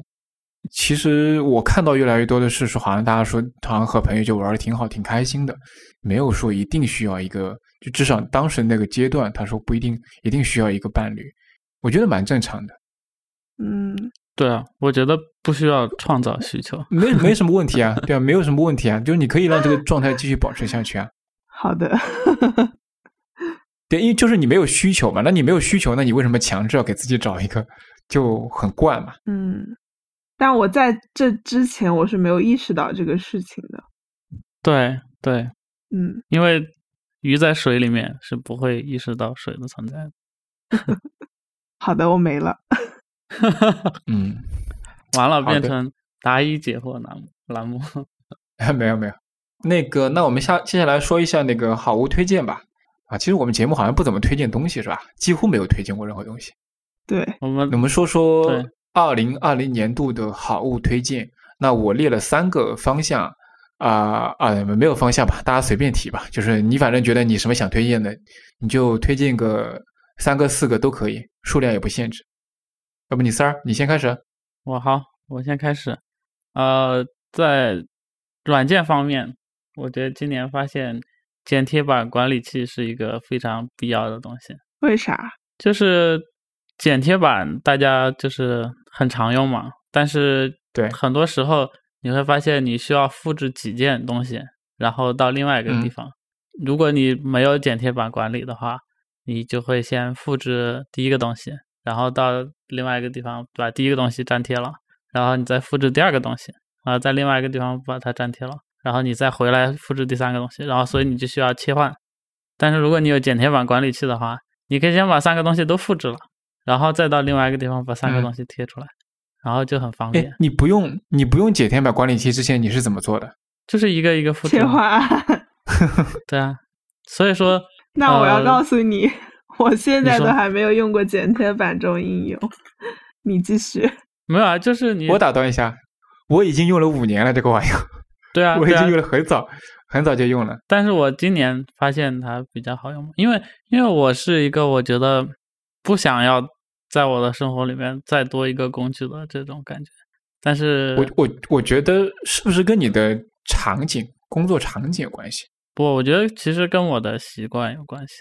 其实我看到越来越多的是说，好像大家说好像和朋友就玩的挺好、挺开心的，没有说一定需要一个，就至少当时那个阶段，他说不一定一定需要一个伴侣，我觉得蛮正常的。嗯对啊，我觉得不需要创造需求。没没什么问题啊，[LAUGHS] 对啊，没有什么问题啊，就是你可以让这个状态继续保持下去啊。[LAUGHS] 好的，[LAUGHS] 对，因为就是你没有需求嘛，那你没有需求，那你为什么强制要给自己找一个，就很怪嘛。嗯，但我在这之前我是没有意识到这个事情的，对对，嗯，因为鱼在水里面是不会意识到水的存在的。好的，我没了，[LAUGHS] 嗯，完了，变成答疑解惑栏目栏目。[LAUGHS] 没有没有，那个，那我们下接下来说一下那个好物推荐吧。啊，其实我们节目好像不怎么推荐东西是吧？几乎没有推荐过任何东西。对，我们我们说说对二零二零年度的好物推荐。那我列了三个方向，啊啊、没有方向吧，大家随便提吧。就是你反正觉得你什么想推荐的，你就推荐个三个、四个都可以，数量也不限制。要不你三儿，你先开始。我好，我先开始。呃，在软件方面，我觉得今年发现剪贴板管理器是一个非常必要的东西。为啥？就是剪贴板，大家就是很常用嘛，但是对很多时候你会发现你需要复制几件东西，然后到另外一个地嗯方。如果你没有剪贴板管理的话，你就会先复制第一个东西，然后到另外一个地方把第一个东西粘贴了，然后你再复制第二个东西，啊，在另外一个地方把它粘贴了，然后你再回来复制第三个东西，然后所以你就需要切换。但是如果你有剪贴板管理器的话，你可以先把三个东西都复制了，然后再到另外一个地方把三个嗯东西贴出来，然后就很方哎便，，你不用你不用剪贴板管理器之前你是怎么做的？就是一个一个复制。切换。对啊，所以说 [LAUGHS] 那我要呃告诉你，我现在都还没有用过剪贴板这种应用。你继续。[LAUGHS] 没有啊，就是你我打断一下，我已经用了五年了这个玩意儿，[LAUGHS] 对啊，对啊我已经用了很早很早就用了。但是我今年发现它比较好用，因为因为我是一个我觉得不想要在我的生活里面再多一个工具的这种感觉，但是我我我觉得是不是跟你的场景、工作场景有关系？不，我觉得其实跟我的习惯有关系，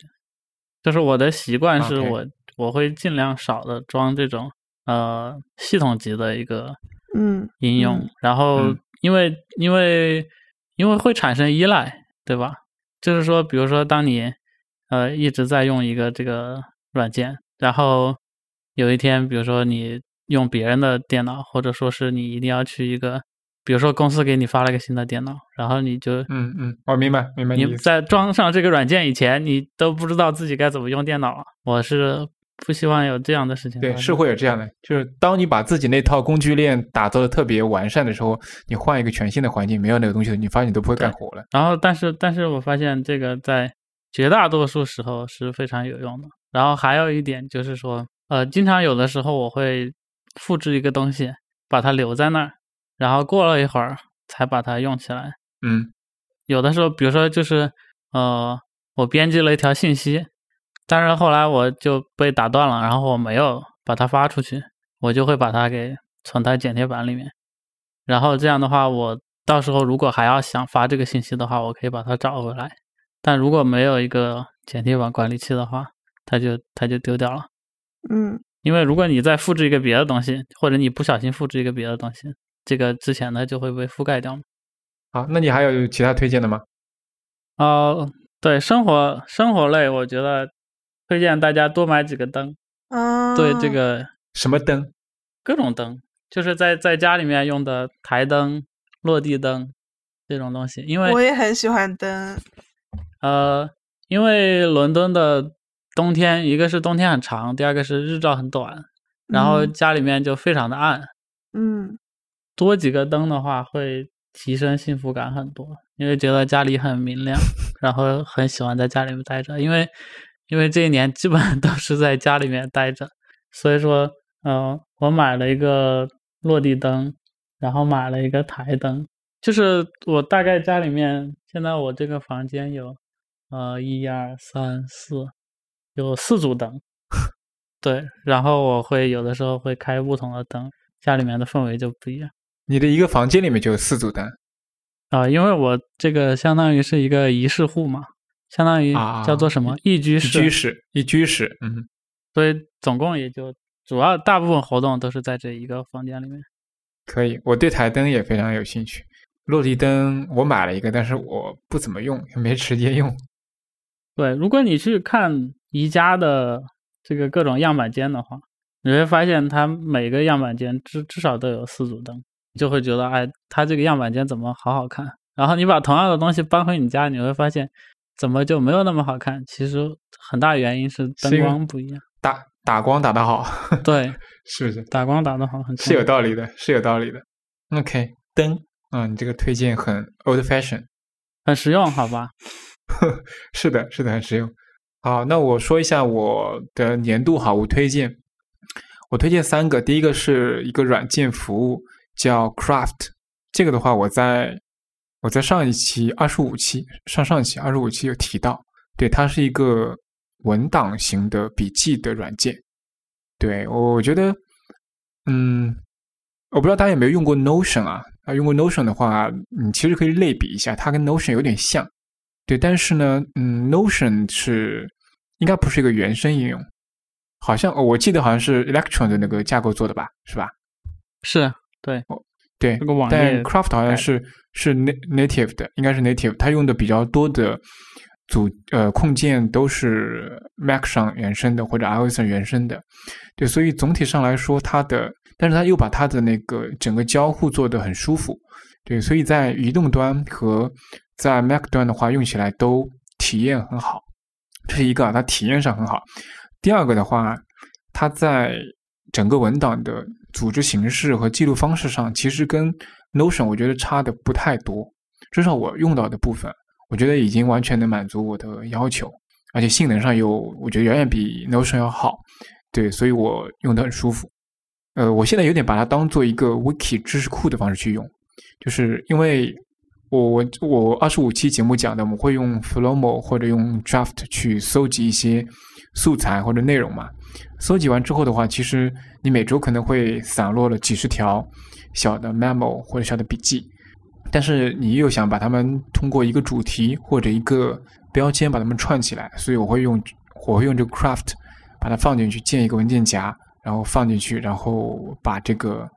就是我的习惯是我我会尽量少的装这种呃系统级的一个嗯应用，嗯。然后嗯。因为因为因为会产生依赖，对吧？就是说，比如说，当你呃一直在用一个这个软件，然后有一天，比如说你用别人的电脑，或者说是你一定要去一个，比如说公司给你发了个新的电脑，然后你就嗯嗯，我明白明白你在装上这个软件以前，你都不知道自己该怎么用电脑了。我是不希望有这样的事情对，是会有这样的，就是当你把自己那套工具链打造的特别完善的时候，你换一个全新的环境，没有那个东西，你发现你都不会干活了。然后，但是，但是我发现这个在绝大多数时候是非常有用的。然后还有一点就是说，呃，经常有的时候我会复制一个东西，把它留在那儿，然后过了一会儿才把它用起来。嗯有的时候，比如说就是呃，我编辑了一条信息，但是后来我就被打断了，然后我没有把它发出去，我就会把它给存在剪贴板里面。然后这样的话，我到时候如果还要想发这个信息的话，我可以把它找回来。但如果没有一个剪贴板管理器的话，它就它就丢掉了。嗯因为如果你再复制一个别的东西，或者你不小心复制一个别的东西，这个之前的就会被覆盖掉嘛。好，那你还有其他推荐的吗？哦，对，生活生活类，我觉得推荐大家多买几个灯。啊，对这个什么灯？各种灯，就是在在家里面用的台灯、落地灯这种东西，因为我也很喜欢灯，呃，因为伦敦的冬天，一个是冬天很长，第二个是日照很短，然后嗯家里面就非常的暗，嗯多几个灯的话会提升幸福感很多，因为觉得家里很明亮，然后很喜欢在家里面待着，因为因为这一年基本上都是在家里面待着，所以说，呃，我买了一个落地灯，然后买了一个台灯，就是我大概家里面现在我这个房间有，呃，一二三四，有四组灯，对，然后我会有的时候会开不同的灯，家里面的氛围就不一样。你的一个房间里面就有四组灯啊、因为我这个相当于是一个一室户嘛，相当于啊叫做什么、一居一室，居室，一居室，嗯，所以总共也就主要大部分活动都是在这一个房间里面。可以。我对台灯也非常有兴趣。落地灯我买了一个，但是我不怎么用，没时间用。[LAUGHS] 对，如果你去看宜家的这个各种样板间的话，你会发现它每个样板间至至少都有四组灯，你就会觉得哎，它这个样板间怎么好好看？然后你把同样的东西搬回你家，你会发现怎么就没有那么好看？其实很大原因是灯光不一样。打 [LAUGHS] 打光打得好，对，是不是？打光打得好很是有道理的，是有道理的。OK，灯，啊、你这个推荐很 old fashion。很实用，好吧？[LAUGHS] 是的，是的，很实用。好，那我说一下我的年度好物推荐。我推荐三个，第一个是一个软件服务叫 Craft，这个的话我在我在上一期二十五期上上期二十五期有提到，对，它是一个文档型的笔记的软件。对我觉得，嗯，我不知道大家有没有用过 Notion 啊？啊，用过 Notion 的话，你其实可以类比一下，它跟 Notion 有点像。对，但是呢，嗯，Notion 是应该不是一个原生应用，好像、我记得好像是 Electron 的那个架构做的吧，是吧？是对，对这个网但页 Craft 好像是是 na- native 的，应该是 native，它用的比较多的组呃控件都是 Mac 上原生的或者 iOS 上原生的，对，所以总体上来说，它的，但是它又把它的那个整个交互做得很舒服，对，所以在移动端和在 Mac 端的话，用起来都体验很好，这是一个啊，它体验上很好。第二个的话，它在整个文档的组织形式和记录方式上，其实跟 Notion 我觉得差的不太多，至少我用到的部分，我觉得已经完全能满足我的要求，而且性能上又我觉得远远比 Notion 要好，对，所以我用的很舒服。呃，我现在有点把它当做一个 Wiki 知识库的方式去用，就是因为我我我二十五期节目讲的，我们会用 Flomo 或者用 Draft 去搜集一些素材或者内容嘛。搜集完之后的话，其实你每周可能会散落了几十条小的 memo 或者小的笔记，但是你又想把它们通过一个主题或者一个标签把它们串起来，所以我会用我会用这个 Craft 把它放进去，建一个文件夹，然后放进去，然后把这个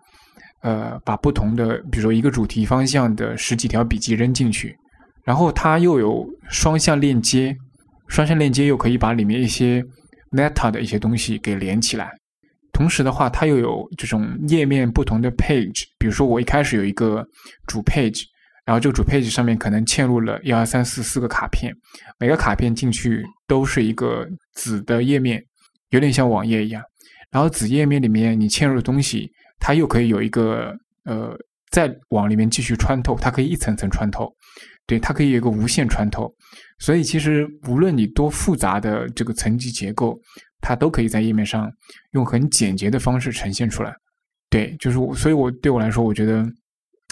呃把不同的，比如说一个主题方向的十几条笔记扔进去，然后它又有双向链接，双向链接又可以把里面一些 meta 的一些东西给连起来。同时的话，它又有这种页面不同的 page，比如说我一开始有一个主 page，然后这个主 page 上面可能嵌入了一二三四四个卡片，每个卡片进去都是一个子的页面，有点像网页一样。然后子页面里面你嵌入的东西，它又可以有一个呃，再往里面继续穿透，它可以一层层穿透，对，它可以有一个无限穿透。所以其实无论你多复杂的这个层级结构，它都可以在页面上用很简洁的方式呈现出来。对，就是我，所以我对我来说，我觉得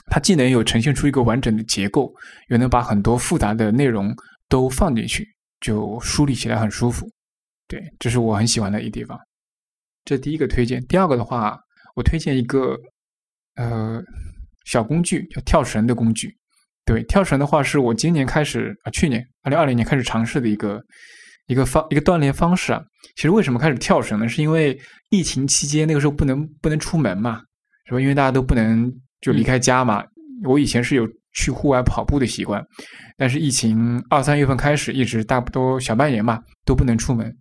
它既能有呈现出一个完整的结构，又能把很多复杂的内容都放进去，就梳理起来很舒服。对，这是我很喜欢的一地方。这第一个推荐，第二个的话，我推荐一个呃小工具，叫跳绳的工具。对，跳绳的话是我今年开始啊，去年二零二零年开始尝试的一个一个方一个锻炼方式啊。其实为什么开始跳绳呢？是因为疫情期间那个时候不能不能出门嘛，是吧？因为大家都不能就离开家嘛。我以前是有去户外跑步的习惯，但是疫情二三月份开始，一直大不多小半年嘛，都不能出门。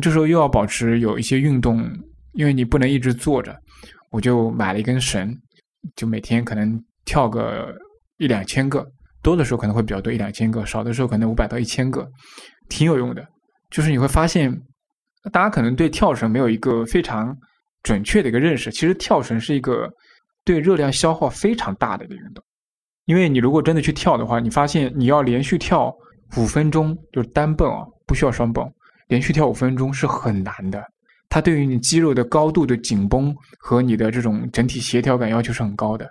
这时候又要保持有一些运动，因为你不能一直坐着，我就买了一根绳，就每天可能跳个一两千个，多的时候可能会比较多一两千个，少的时候可能五百到一千个，挺有用的。就是你会发现，大家可能对跳绳没有一个非常准确的一个认识，其实跳绳是一个对热量消耗非常大的一个运动，因为你如果真的去跳的话，你发现你要连续跳五分钟，就是单蹦啊，不需要双蹦。连续跳五分钟是很难的，它对于你肌肉的高度的紧绷和你的这种整体协调感要求是很高的。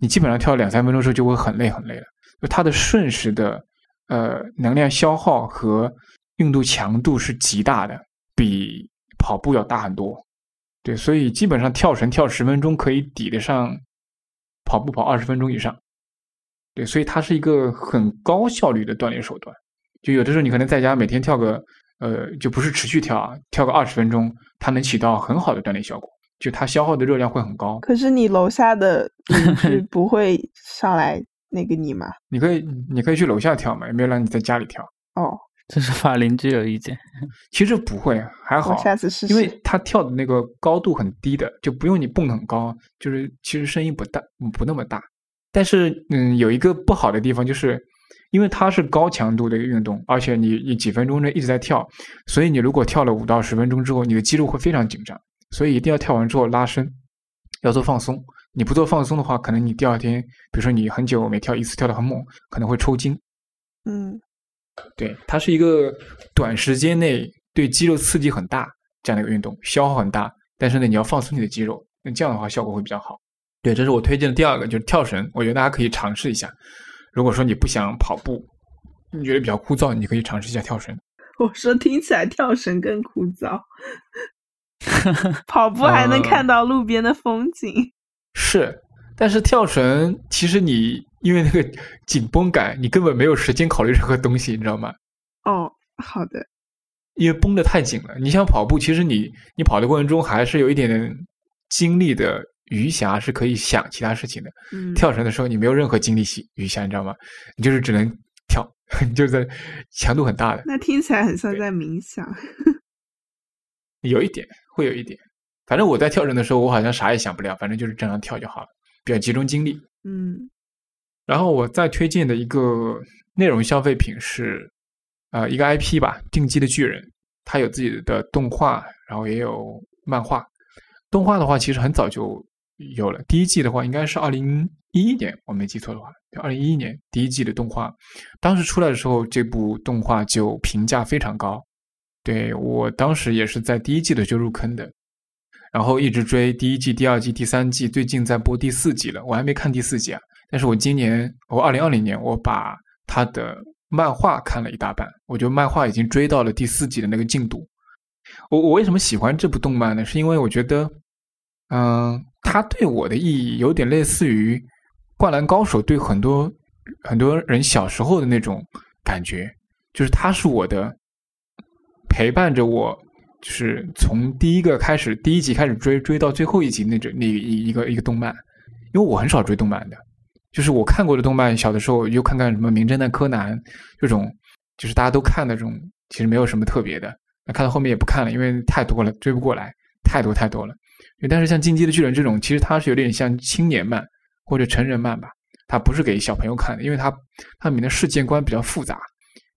你基本上跳两三分钟之后就会很累很累了。就它的瞬时的呃能量消耗和运动强度是极大的，比跑步要大很多。对，所以基本上跳绳跳十分钟可以抵得上跑步跑二十分钟以上。对，所以它是一个很高效率的锻炼手段。就有的时候你可能在家每天跳个。呃，就不是持续跳啊，跳个二十分钟，它能起到很好的锻炼效果。就它消耗的热量会很高。可是你楼下的邻居 [LAUGHS] 不会上来那个你吗？你可以，你可以去楼下跳嘛，也没有让你在家里跳。哦，这是怕邻居有意见。[LAUGHS] 其实不会，还好。下次试试。因为他跳的那个高度很低的，就不用你蹦很高，就是其实声音不大，不那么大。但是，嗯，有一个不好的地方就是。因为它是高强度的一个运动，而且你你几分钟内一直在跳，所以你如果跳了五到十分钟之后，你的肌肉会非常紧张，所以一定要跳完之后拉伸，要做放松。你不做放松的话，可能你第二天，比如说你很久没跳一次，跳得很猛，可能会抽筋。嗯，对，它是一个短时间内对肌肉刺激很大这样的一个运动，消耗很大，但是呢，你要放松你的肌肉，那这样的话效果会比较好。对，这是我推荐的第二个，就是跳绳，我觉得大家可以尝试一下。如果说你不想跑步，你觉得比较枯燥，你可以尝试一下跳绳。我说听起来跳绳更枯燥，[LAUGHS] 跑步还能看到路边的风景。是，但是跳绳其实你因为那个紧绷感，你根本没有时间考虑任何东西，你知道吗？哦，好的。因为绷得太紧了。你想跑步，其实你你跑的过程中还是有一点点精力的。余暇是可以想其他事情的。跳绳的时候，你没有任何精力余暇，你知道吗？你就是只能跳，[LAUGHS] 你就在强度很大的。那听起来很像在冥想。[LAUGHS] 有一点，会有一点。反正我在跳绳的时候，我好像啥也想不了，反正就是正常跳就好了，比较集中精力。嗯。然后我再推荐的一个内容消费品是，呃，一个 IP 吧，《进击的巨人》，它有自己的动画，然后也有漫画。动画的话，其实很早就。有了第一季的话，应该是二零一一年，我没记错的话，二零一一年第一季的动画，当时出来的时候，这部动画就评价非常高。对我当时也是在第一季的就入坑的，然后一直追第一季、第二季、第三季，最近在播第四季了，我还没看第四季啊。但是我今年，我二零二零年，我把他的漫画看了一大半，我觉得漫画已经追到了第四季的那个进度。我我为什么喜欢这部动漫呢？是因为我觉得。嗯，它对我的意义有点类似于《灌篮高手》对很多很多人小时候的那种感觉，就是它是我的陪伴着我，就是从第一个开始第一集开始追追到最后一集那种那一一个一个动漫，因为我很少追动漫的，就是我看过的动漫，小的时候又看看什么《名侦探柯南》这种，就是大家都看那种，其实没有什么特别的，那看到后面也不看了，因为太多了，追不过来，太多太多了。但是像《进击的巨人》这种，其实它是有点像青年漫或者成人漫吧，它不是给小朋友看的，因为它它里面的世界观比较复杂，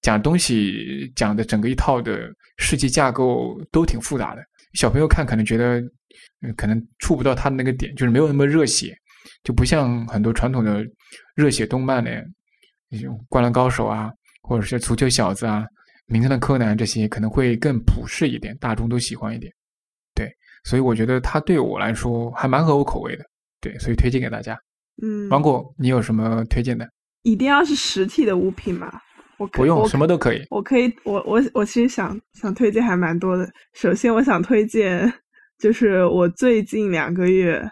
讲东西讲的整个一套的世界架构都挺复杂的，小朋友看可能觉得，可能触不到他的那个点，就是没有那么热血，就不像很多传统的热血动漫的那种《灌篮高手》啊，或者是《足球小子》啊，《名侦探柯南》这些可能会更普世一点，大众都喜欢一点。对，所以我觉得他对我来说还蛮合我口味的。对，所以推荐给大家。嗯，芒果，你有什么推荐的？一定要是实体的物品吗？我不用，什么都可以。我可以，我我我其实想想推荐还蛮多的。首先，我想推荐就是我最近两个月，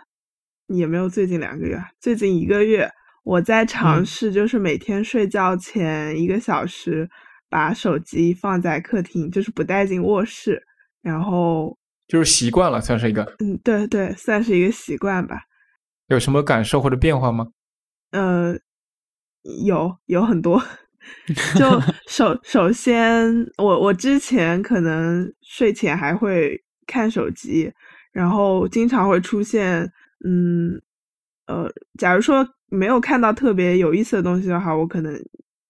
也没有最近两个月，最近一个月我在尝试，就是每天睡觉前一个小时把手机放在客厅，就是不带进卧室，然后就是习惯了，算是一个。嗯，对对，算是一个习惯吧。有什么感受或者变化吗？呃，有有很多。就首首先，我我之前可能睡前还会看手机，然后经常会出现，嗯，呃，假如说没有看到特别有意思的东西的话，我可能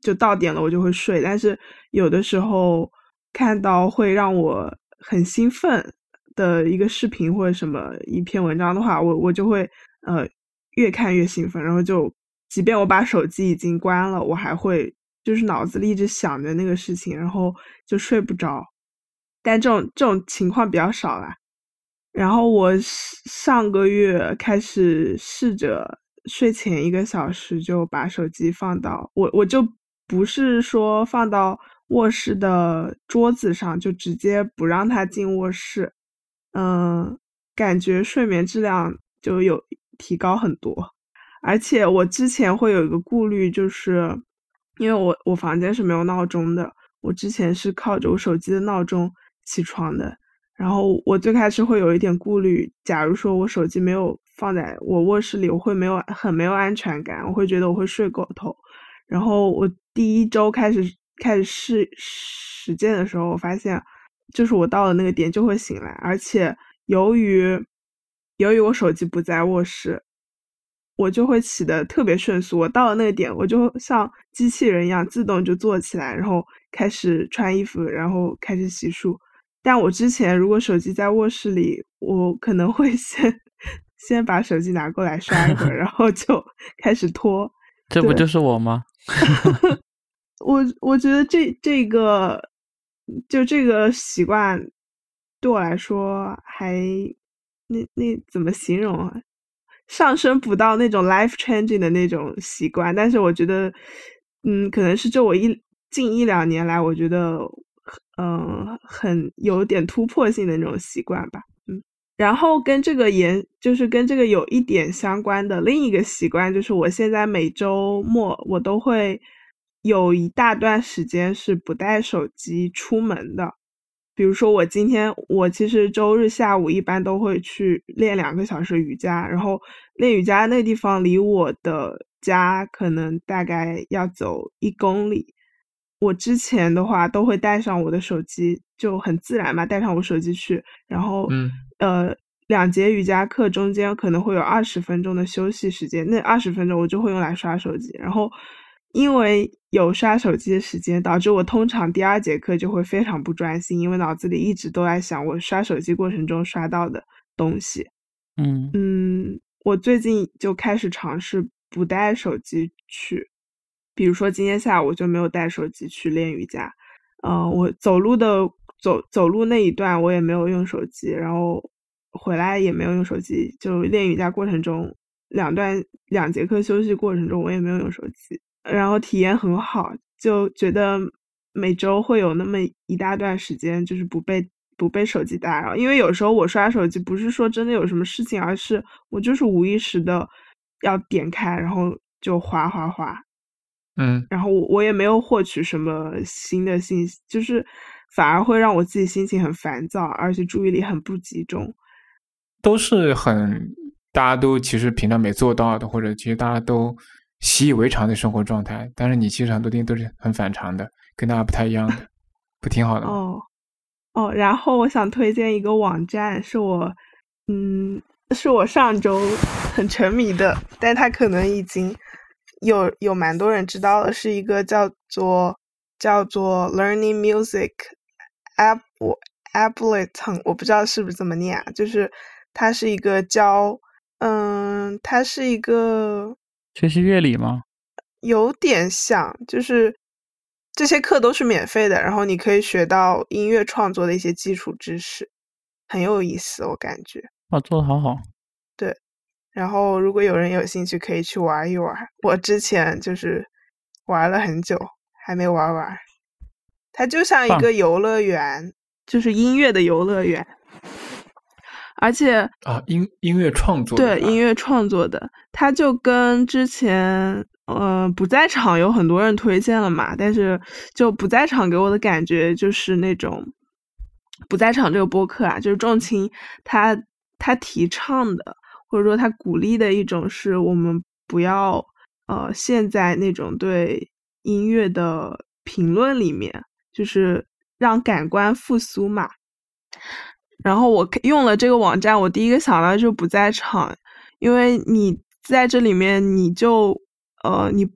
就到点了，我就会睡。但是有的时候看到会让我很兴奋的一个视频或者什么一篇文章的话，我我就会呃越看越兴奋，然后就即便我把手机已经关了，我还会。就是脑子里一直想着那个事情，然后就睡不着。但这种这种情况比较少啦。然后我上个月开始试着睡前一个小时就把手机放到我我就不是说放到卧室的桌子上，就直接不让它进卧室。嗯，感觉睡眠质量就有提高很多。而且我之前会有一个顾虑，就是。因为我我房间是没有闹钟的，我之前是靠着我手机的闹钟起床的。然后我最开始会有一点顾虑，假如说我手机没有放在我卧室里，我会没有很没有安全感，我会觉得我会睡过头。然后我第一周开始开始试实践的时候，我发现就是我到了那个点就会醒来，而且由于由于我手机不在卧室。我就会起的特别迅速，我到了那个点，我就像机器人一样自动就坐起来，然后开始穿衣服，然后开始洗漱。但我之前如果手机在卧室里，我可能会 [LAUGHS] 先先把手机拿过来刷一会儿，然后就 [LAUGHS] 开始拖。这不就是我吗？[LAUGHS] 我我觉得这这个就这个习惯对我来说还那那怎么形容啊？上升不到那种 life changing 的那种习惯，但是我觉得，嗯，可能是这我一近一两年来，我觉得，嗯，很有点突破性的那种习惯吧，嗯。然后跟这个也，就是跟这个有一点相关的另一个习惯，就是我现在每周末我都会有一大段时间是不带手机出门的。比如说，我今天我其实周日下午一般都会去练两个小时瑜伽，然后练瑜伽那个地方离我的家可能大概要走一公里。我之前的话都会带上我的手机，就很自然嘛，带上我手机去。然后，嗯呃，两节瑜伽课中间可能会有二十分钟的休息时间，那二十分钟我就会用来刷手机，然后。因为有刷手机的时间，导致我通常第二节课就会非常不专心，因为脑子里一直都在想我刷手机过程中刷到的东西。嗯嗯，我最近就开始尝试不带手机去，比如说今天下午就没有带手机去练瑜伽。嗯，我走路的走走路那一段我也没有用手机，然后回来也没有用手机，就练瑜伽过程中两段两节课休息过程中我也没有用手机。然后体验很好，就觉得每周会有那么一大段时间，就是不被不被手机打扰。因为有时候我刷手机不是说真的有什么事情，而是我就是无意识的要点开，然后就滑滑滑，嗯，然后我我也没有获取什么新的信息，就是反而会让我自己心情很烦躁，而且注意力很不集中，都是很大家都其实平常没做到的，或者其实大家都。习以为常的生活状态，但是你其实很多东西都是很反常的，跟大家不太一样的，[LAUGHS] 不挺好的吗？哦，哦，然后我想推荐一个网站，是我，嗯，是我上周很沉迷的，但它可能已经有有蛮多人知道了，是一个叫做叫做 Learning Music App Appleton，我不知道是不是这么念啊，就是它是一个教，嗯，它是一个学习乐理吗？有点像，就是这些课都是免费的，然后你可以学到音乐创作的一些基础知识，很有意思，我感觉。哇，做的好好。对，然后如果有人有兴趣，可以去玩一玩。我之前就是玩了很久，还没玩完。它就像一个游乐园，就是音乐的游乐园，而且啊，音音乐创作对音乐创作的，他就跟之前呃不在场有很多人推荐了嘛，但是就不在场给我的感觉就是那种不在场这个播客啊，就是重情他他提倡的或者说他鼓励的一种是我们不要呃陷在那种对音乐的评论里面。就是让感官复苏嘛，然后我用了这个网站，我第一个想到就不在场，因为你在这里面，你就呃，你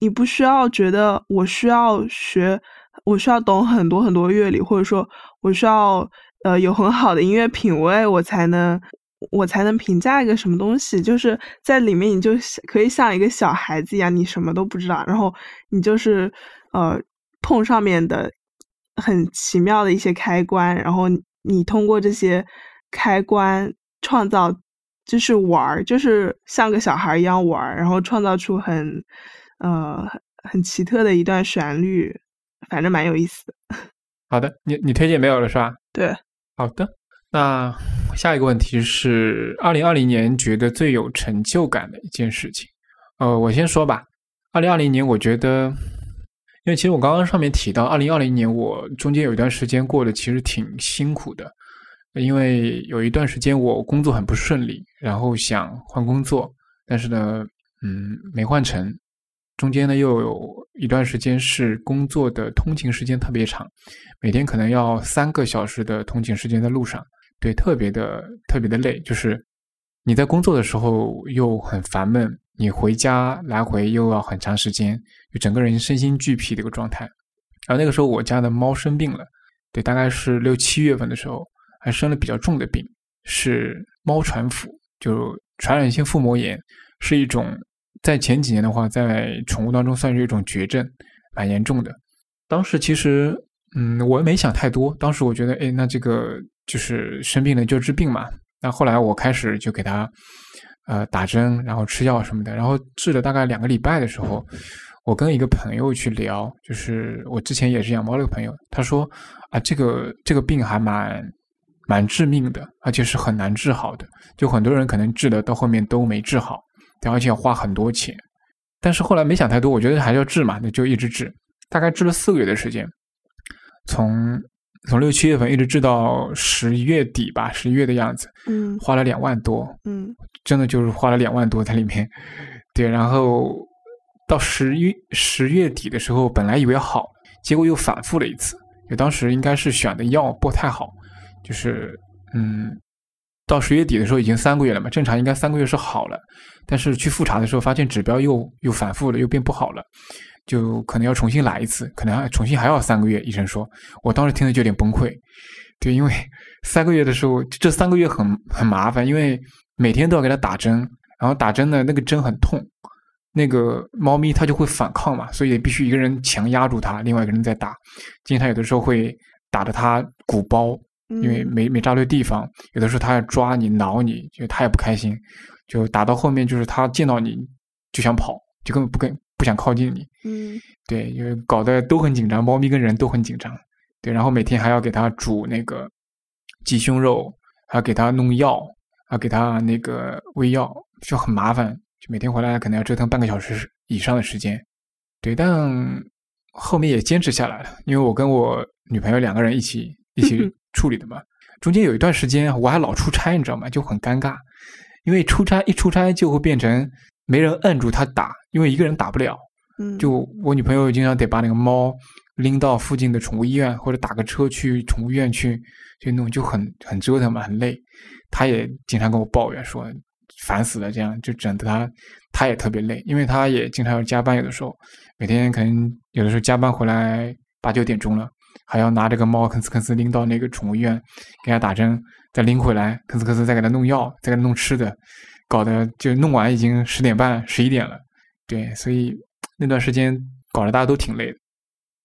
你不需要觉得我需要学，我需要懂很多很多乐理，或者说我需要呃有很好的音乐品味，我才能我才能评价一个什么东西。就是在里面，你就可以像一个小孩子一样，你什么都不知道，然后你就是呃碰上面的。很奇妙的一些开关，然后你通过这些开关创造，就是玩儿，就是像个小孩一样玩儿，然后创造出很呃很奇特的一段旋律，反正蛮有意思的。[LAUGHS] 好的，你你推荐没有了是吧？对，好的。那下一个问题是，二零二零年觉得最有成就感的一件事情。呃，我先说吧。二零二零年，我觉得。因为其实我刚刚上面提到，二零二零年我中间有一段时间过得其实挺辛苦的，因为有一段时间我工作很不顺利，然后想换工作，但是呢，嗯，没换成。中间呢又有一段时间是工作的通勤时间特别长，每天可能要三个小时的通勤时间在路上，对，特别的特别的累，就是你在工作的时候又很烦闷。你回家来回又要很长时间，就整个人身心俱疲的一个状态。然后那个时候我家的猫生病了，对，大概是六七月份的时候，还生了比较重的病，是猫传腹，就传染性腹膜炎，是一种在前几年的话，在宠物当中算是一种绝症，蛮严重的。当时其实，嗯，我没想太多，当时我觉得，哎，那这个就是生病了就治病嘛。那后来我开始就给它。呃，打针，然后吃药什么的，然后治了大概两个礼拜的时候，我跟一个朋友去聊，就是我之前也是养猫的朋友，他说啊，这个这个病还蛮蛮致命的，而且是很难治好的，就很多人可能治的到后面都没治好，而且要花很多钱。但是后来没想太多，我觉得还是要治嘛，那就一直治，大概治了四个月的时间，从。从六七月份一直治到十月底吧，十一月的样子，嗯，花了两万多，嗯，真的就是花了两万多在里面，对，然后到十一十月底的时候，本来以为好，结果又反复了一次，就当时应该是选的药不太好，就是嗯，到十月底的时候已经三个月了嘛，正常应该三个月是好了，但是去复查的时候发现指标又又反复了，又变不好了。就可能要重新来一次，可能重新还要三个月。医生说，我当时听了就有点崩溃。对，因为 [LAUGHS] 三个月的时候，这三个月很很麻烦，因为每天都要给它打针，然后打针呢，那个针很痛，那个猫咪它就会反抗嘛，所以必须一个人强压住它，另外一个人在打。经常有的时候会打得它鼓包，因为没没扎对地方。有的时候它要抓你、挠你，就它也不开心。就打到后面，就是它见到你就想跑，就根本不跟。不想靠近你，嗯，对，因为搞得都很紧张，猫咪跟人都很紧张，对，然后每天还要给它煮那个鸡胸肉，还要给它弄药，还要给它那个喂药，就很麻烦，就每天回来可能要折腾半个小时以上的时间，对，但后面也坚持下来了，因为我跟我女朋友两个人一起一起 [LAUGHS] 处理的嘛，中间有一段时间我还老出差，你知道吗？就很尴尬，因为出差一出差就会变成。没人摁住它打，因为一个人打不了。嗯，就我女朋友经常得把那个猫拎到附近的宠物医院，或者打个车去宠物医院去去弄，就很很折腾嘛，很累。她也经常跟我抱怨说烦死了，这样就整得她她也特别累，因为她也经常要加班，有的时候每天可能有的时候加班回来八九点钟了，还要拿这个猫吭哧吭哧拎到那个宠物医院给它打针，再拎回来吭哧吭哧再给它弄药，再给它弄吃的，搞得就弄完已经十点半十一点了。对，所以那段时间搞得大家都挺累的。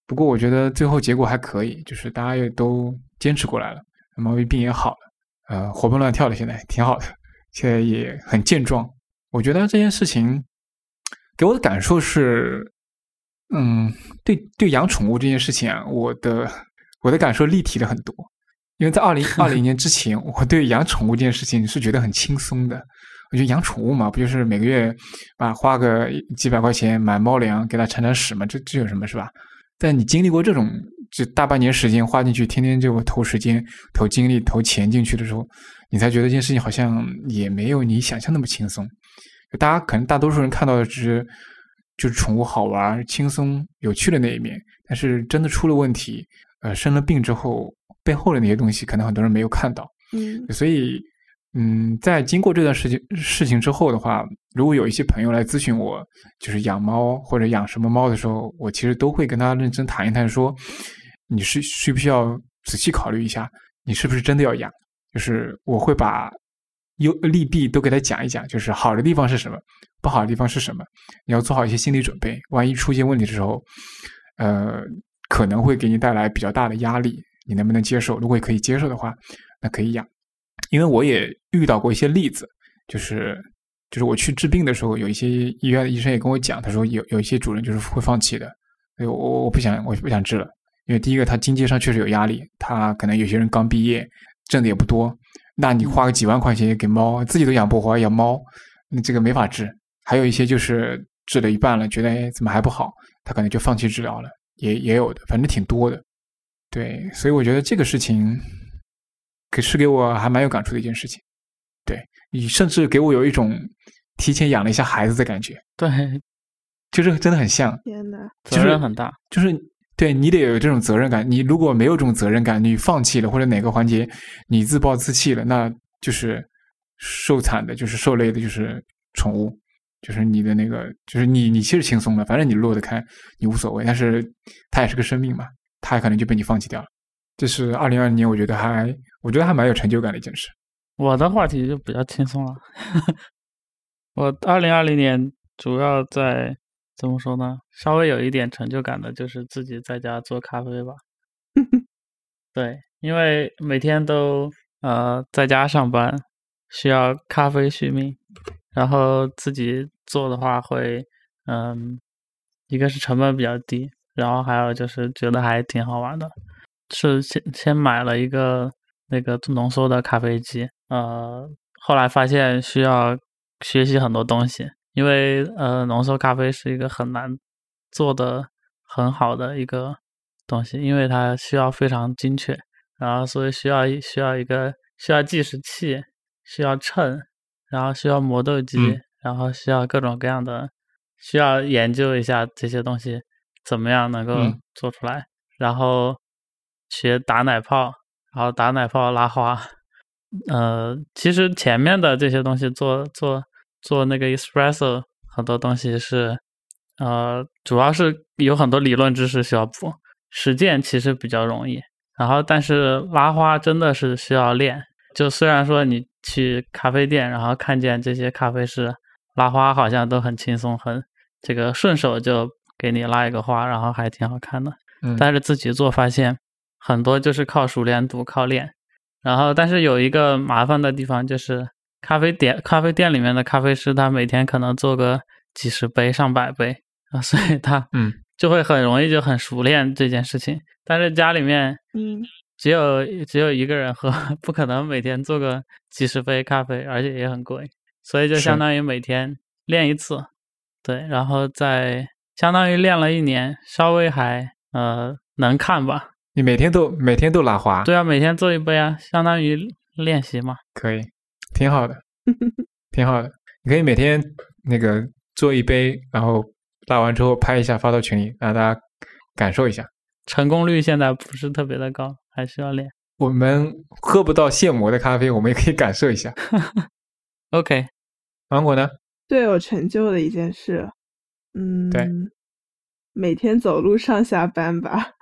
不过我觉得最后结果还可以，就是大家也都坚持过来了，猫咪病也好了，呃，活蹦乱跳的，现在挺好的，现在也很健壮。我觉得这件事情给我的感受是，嗯，对对，养宠物这件事情啊，我的我的感受立体了很多。因为在二零二零年之前，我对养宠物这件事情是觉得很轻松的。我觉得养宠物嘛，不就是每个月啊花个几百块钱买猫粮给它铲铲屎嘛？这这有什么是吧？但你经历过这种就大半年时间花进去，天天就投时间、投精力、投钱进去的时候，你才觉得这件事情好像也没有你想象那么轻松。大家可能大多数人看到的只是就是宠物好玩、轻松、有趣的那一面，但是真的出了问题，呃，生了病之后背后的那些东西，可能很多人没有看到。嗯，所以。嗯，在经过这段事情事情之后的话，如果有一些朋友来咨询我，就是养猫或者养什么猫的时候，我其实都会跟他认真谈一谈，说你是需不需要仔细考虑一下，你是不是真的要养？就是我会把优利弊都给他讲一讲，就是好的地方是什么，不好的地方是什么，你要做好一些心理准备，万一出现问题的时候，呃，可能会给你带来比较大的压力，你能不能接受？如果可以接受的话，那可以养。因为我也遇到过一些例子，就是就是我去治病的时候，有一些医院的医生也跟我讲，他说有有一些主人就是会放弃的，所以我我不想我不想治了，因为第一个他经济上确实有压力，他可能有些人刚毕业，挣的也不多，那你花个几万块钱给猫，自己都养不活，养猫，那这个没法治。还有一些就是治了一半了，觉得哎怎么还不好，他可能就放弃治疗了，也也有的，反正挺多的。对，所以我觉得这个事情。可是给我还蛮有感触的一件事情，对你甚至给我有一种提前养了一下孩子的感觉，对，[LAUGHS] 就是真的很像。天呐，责任很大，就是对你得有这种责任感。你如果没有这种责任感，你放弃了或者哪个环节你自暴自弃了，那就是受惨的，就是受累的，就是宠物，就是你的那个，就是你你其实轻松的，反正你落得开，你无所谓。但是它也是个生命嘛，它可能就被你放弃掉了。这是二零二零年，我觉得还，我觉得还蛮有成就感的一件事。我的话题就比较轻松了。[LAUGHS] 我二零二零年主要在怎么说呢？稍微有一点成就感的就是自己在家做咖啡吧。[LAUGHS] 对，因为每天都呃在家上班，需要咖啡续命，然后自己做的话会，嗯，一个是成本比较低，然后还有就是觉得还挺好玩的。是先先买了一个那个浓缩的咖啡机，呃，后来发现需要学习很多东西，因为呃浓缩咖啡是一个很难做的很好的一个东西，因为它需要非常精确，然后所以需要需要一个需要计时器，需要秤，然后需要磨豆机，然后需要各种各样的，需要研究一下这些东西怎么样能够做出来，然后。学打奶泡，然后打奶泡拉花，呃，其实前面的这些东西做做做那个 espresso，很多东西是，呃，主要是有很多理论知识需要补，实践其实比较容易。然后，但是拉花真的是需要练。就虽然说你去咖啡店，然后看见这些咖啡师拉花，好像都很轻松，很这个顺手就给你拉一个花，然后还挺好看的。嗯，但是自己做发现。很多就是靠熟练度，靠练，然后但是有一个麻烦的地方就是，咖啡店咖啡店里面的咖啡师他每天可能做个几十杯上百杯啊，所以他嗯就会很容易就很熟练这件事情。但是家里面嗯只有只有一个人喝，[LAUGHS] 不可能每天做个几十杯咖啡，而且也很贵，所以就相当于每天练一次，对，然后再相当于练了一年，稍微还呃能看吧。你每天都每天都拉花？对啊，每天做一杯啊，相当于练习嘛。可以，挺好的，[LAUGHS] 挺好的。你可以每天那个做一杯，然后拉完之后拍一下发到群里，让大家感受一下。成功率现在不是特别的高，还需要练。我们喝不到现磨的咖啡，我们也可以感受一下。[LAUGHS] OK，芒果呢？最有成就的一件事，嗯，对，每天走路上下班吧。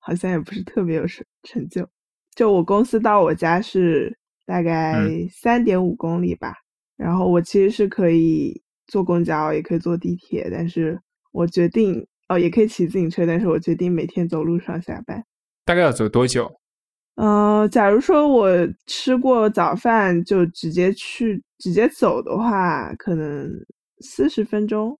好像也不是特别有成成就。就我公司到我家是大概嗯三点五公里吧，然后我其实是可以坐公交，也可以坐地铁，但是我决定哦，也可以骑自行车，但是我决定每天走路上下班。大概要走多久？呃，假如说我吃过早饭就直接去直接走的话，可能四十分钟。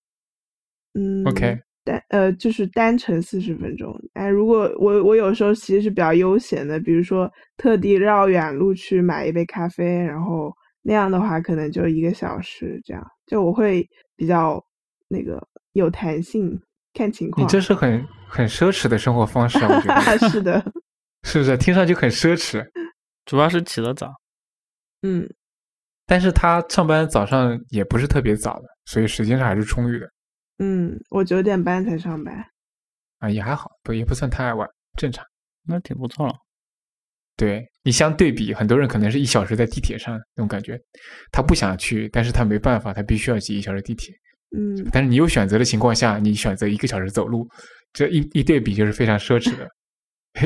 嗯 OK 单呃就是单程四十分钟。哎，如果我我有时候其实是比较悠闲的，比如说特地绕远路去买一杯咖啡，然后那样的话可能就一个小时这样。就我会比较那个有弹性，看情况你。这是很很奢侈的生活方式啊，我觉得 [LAUGHS] 是的，[LAUGHS] 是不是？听上去很奢侈，主要是起得早。嗯。但是他上班早上也不是特别早的，所以时间上还是充裕的嗯，我九点半才上班。啊，也还好，不也不算太晚，正常。那挺不错了。对你相对比，很多人可能是一小时在地铁上那种感觉，他不想去，但是他没办法，他必须要挤一小时地铁。嗯，但是你有选择的情况下，你选择一个小时走路，这一一对比就是非常奢侈的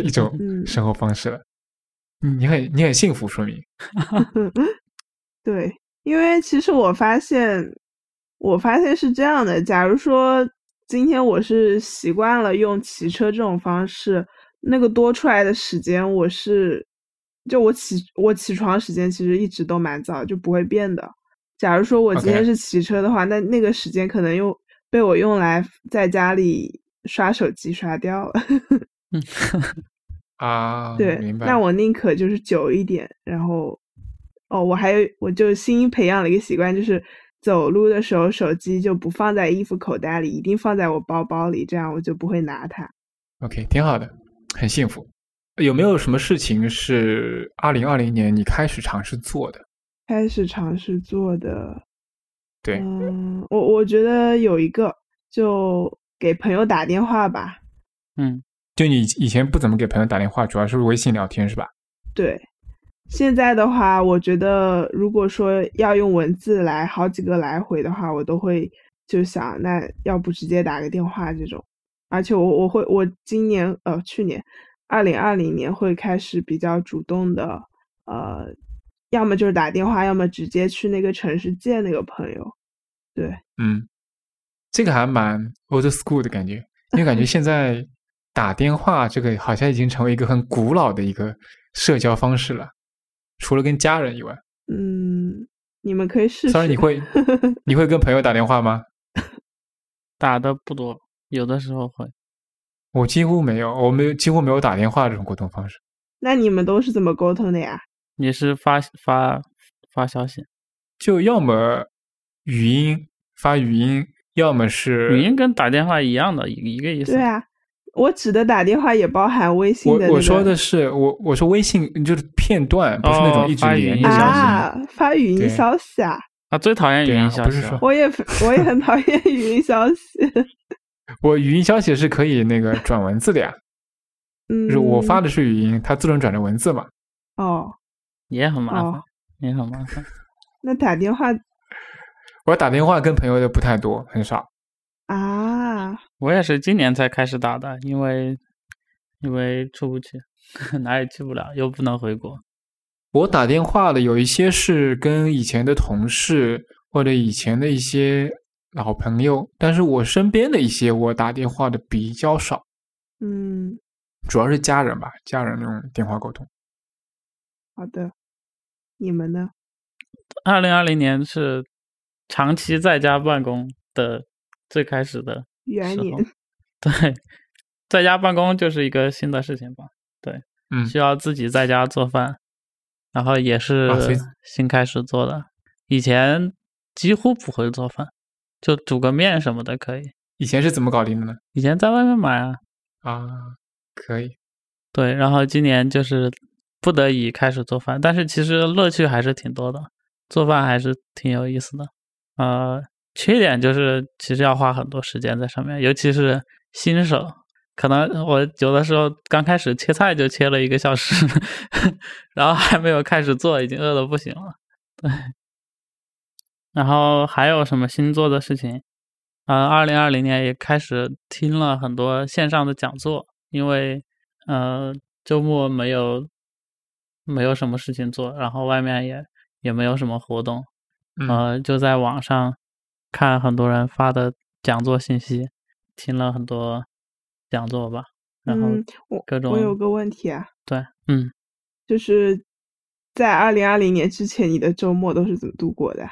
一种嗯生活方式了。嗯你很你很幸福，说明 [LAUGHS] 对，因为其实我发现，我发现是这样的。假如说今天我是习惯了用骑车这种方式，那个多出来的时间，我是就我起我起床时间其实一直都蛮早，就不会变的。假如说我今天是骑车的话那那个时间可能又被我用来在家里刷手机刷掉了。嗯，啊，对。那我宁可就是久一点，然后，哦，我还有，我就新培养了一个习惯，就是走路的时候手机就不放在衣服口袋里，一定放在我包包里，这样我就不会拿它。OK，挺好的，很幸福。有没有什么事情是二零二零年你开始尝试做的？开始尝试做的，对，嗯，我我觉得有一个，就给朋友打电话吧。嗯，就你以前不怎么给朋友打电话，主要是微信聊天是吧？对，现在的话，我觉得如果说要用文字来好几个来回的话，我都会就想，那要不直接打个电话这种。而且我我会我今年呃去年二零二零年会开始比较主动的呃，要么就是打电话，要么直接去那个城市见那个朋友。对，嗯，这个还蛮 old school 的感觉，因为感觉现在打电话这个好像已经成为一个很古老的一个社交方式了，除了跟家人以外。嗯，你们可以试试。当然你会 [LAUGHS] 你会跟朋友打电话吗？[LAUGHS] 打的不多，有的时候会。我几乎没有，我没有几乎没有打电话这种沟通方式。那你们都是怎么沟通的呀？你是发发发消息，就要么语音发语音，要么是语音跟打电话一样的，一个一个意思。对啊，我指的打电话也包含微信我的、那个。我说的是我我说微信就是片段，不是那种哦一直发语音消息。啊，发语音消息啊，啊，最讨厌语音消息了。不是说我也我也很讨厌语音消息。[LAUGHS] 我语音消息是可以那个转文字的呀，[LAUGHS] 嗯，就是我发的是语音，它自动转成文字嘛。哦，也很麻烦，哦也很麻烦。[LAUGHS] 那打电话我打电话跟朋友的不太多，很少。啊，我也是今年才开始打的，因为因为出不去，[LAUGHS] 哪也去不了，又不能回国。我打电话的有一些是跟以前的同事或者以前的一些老朋友，但是我身边的一些我打电话的比较少，嗯，主要是家人吧，家人那种电话沟通。好的，你们呢？二零二零年是长期在家办公的最开始的元年，[LAUGHS] 对，在家办公就是一个新的事情吧。对嗯，需要自己在家做饭，然后也是新开始做的。以前几乎不会做饭，就煮个面什么的可以。以前是怎么搞定的呢？以前在外面买啊，啊，可以。对，然后今年就是不得已开始做饭，但是其实乐趣还是挺多的，做饭还是挺有意思的。呃，缺点就是其实要花很多时间在上面，尤其是新手，可能我有的时候刚开始切菜就切了一个小时，[LAUGHS] 然后还没有开始做，已经饿的不行了。对，然后还有什么新做的事情？呃，二零二零年也开始听了很多线上的讲座，因为呃周末没有没有什么事情做，然后外面也也没有什么活动，嗯呃就在网上看很多人发的讲座信息，听了很多讲座吧，然后嗯，我各种我有个问题啊，对，嗯，就是在二零二零年之前，你的周末都是怎么度过的？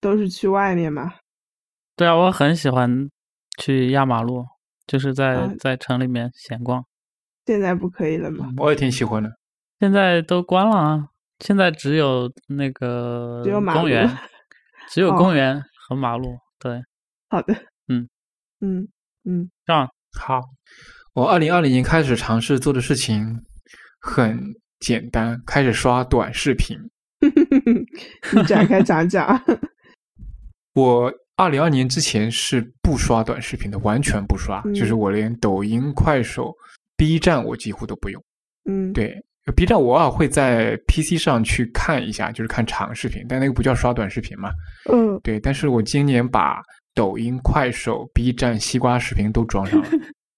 都是去外面吗？对啊，我很喜欢去压马路，就是在、啊在城里面闲逛。现在不可以了吗？我也挺喜欢的。现在都关了啊，现在只有那个只有马公园，只有哦公园和马路。对，好的，[LAUGHS] 嗯嗯嗯，这样好，我二零二零年开始尝试做的事情很简单，开始刷短视频。[LAUGHS] 你展开讲讲。我二零二年之前是不刷短视频的，完全不刷，就是嗯我连抖音、快手、B 站我几乎都不用。嗯，对，B 站我偶尔会在 PC 上去看一下，就是看长视频，但那个不叫刷短视频嘛。嗯，对，但是我今年把抖音、快手、B 站、西瓜视频都装上了。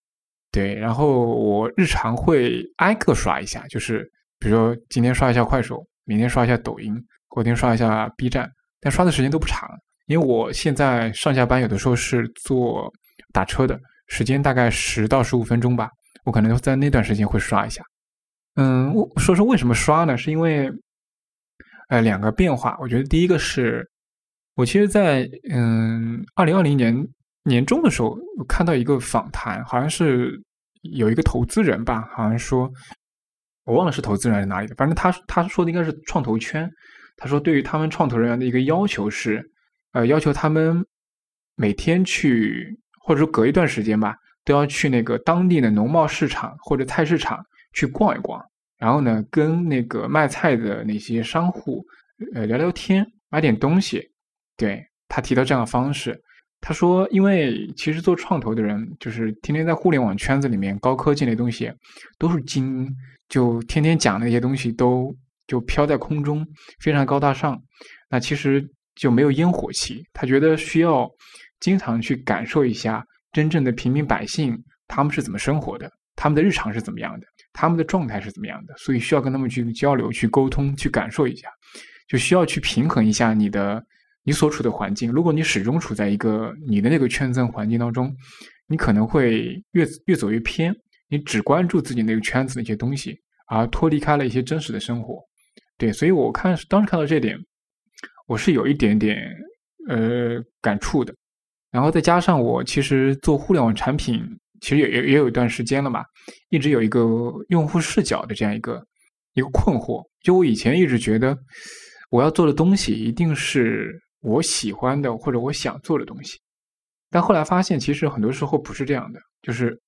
[LAUGHS] 对，然后我日常会挨个刷一下，就是比如说今天刷一下快手，明天刷一下抖音，后天刷一下 B 站，但刷的时间都不长，因为我现在上下班有的时候是坐打车的，时间大概十到十五分钟吧，我可能在那段时间会刷一下。嗯，我说说为什么刷呢？是因为呃两个变化，我觉得第一个是我其实在，嗯二零二零年年中的时候，我看到一个访谈，好像是有一个投资人吧，好像说我忘了是投资人还是哪里的，反正他他说的应该是创投圈。他说对于他们创投人员的一个要求是，呃，要求他们每天去或者说隔一段时间吧，都要去那个当地的农贸市场或者菜市场去逛一逛，然后呢，跟那个卖菜的那些商户呃聊聊天，买点东西。对他提到这样的方式，他说，因为其实做创投的人，就是天天在互联网圈子里面，高科技那东西都是精英，就天天讲那些东西都就飘在空中，非常高大上。那其实就没有烟火气。他觉得需要经常去感受一下真正的平民百姓他们是怎么生活的，他们的日常是怎么样的，他们的状态是怎么样的，所以需要跟他们去交流、去沟通、去感受一下，就需要去平衡一下你的你所处的环境。如果你始终处在一个你的那个圈子环境当中，你可能会越越走越偏，你只关注自己那个圈子的一些东西，而脱离开了一些真实的生活。对，所以我看当时看到这点，我是有一点点呃感触的。然后再加上我其实做互联网产品，其实也也也有一段时间了嘛，一直有一个用户视角的这样一个一个困惑。就我以前一直觉得，我要做的东西一定是我喜欢的或者我想做的东西，但后来发现，其实很多时候不是这样的，就是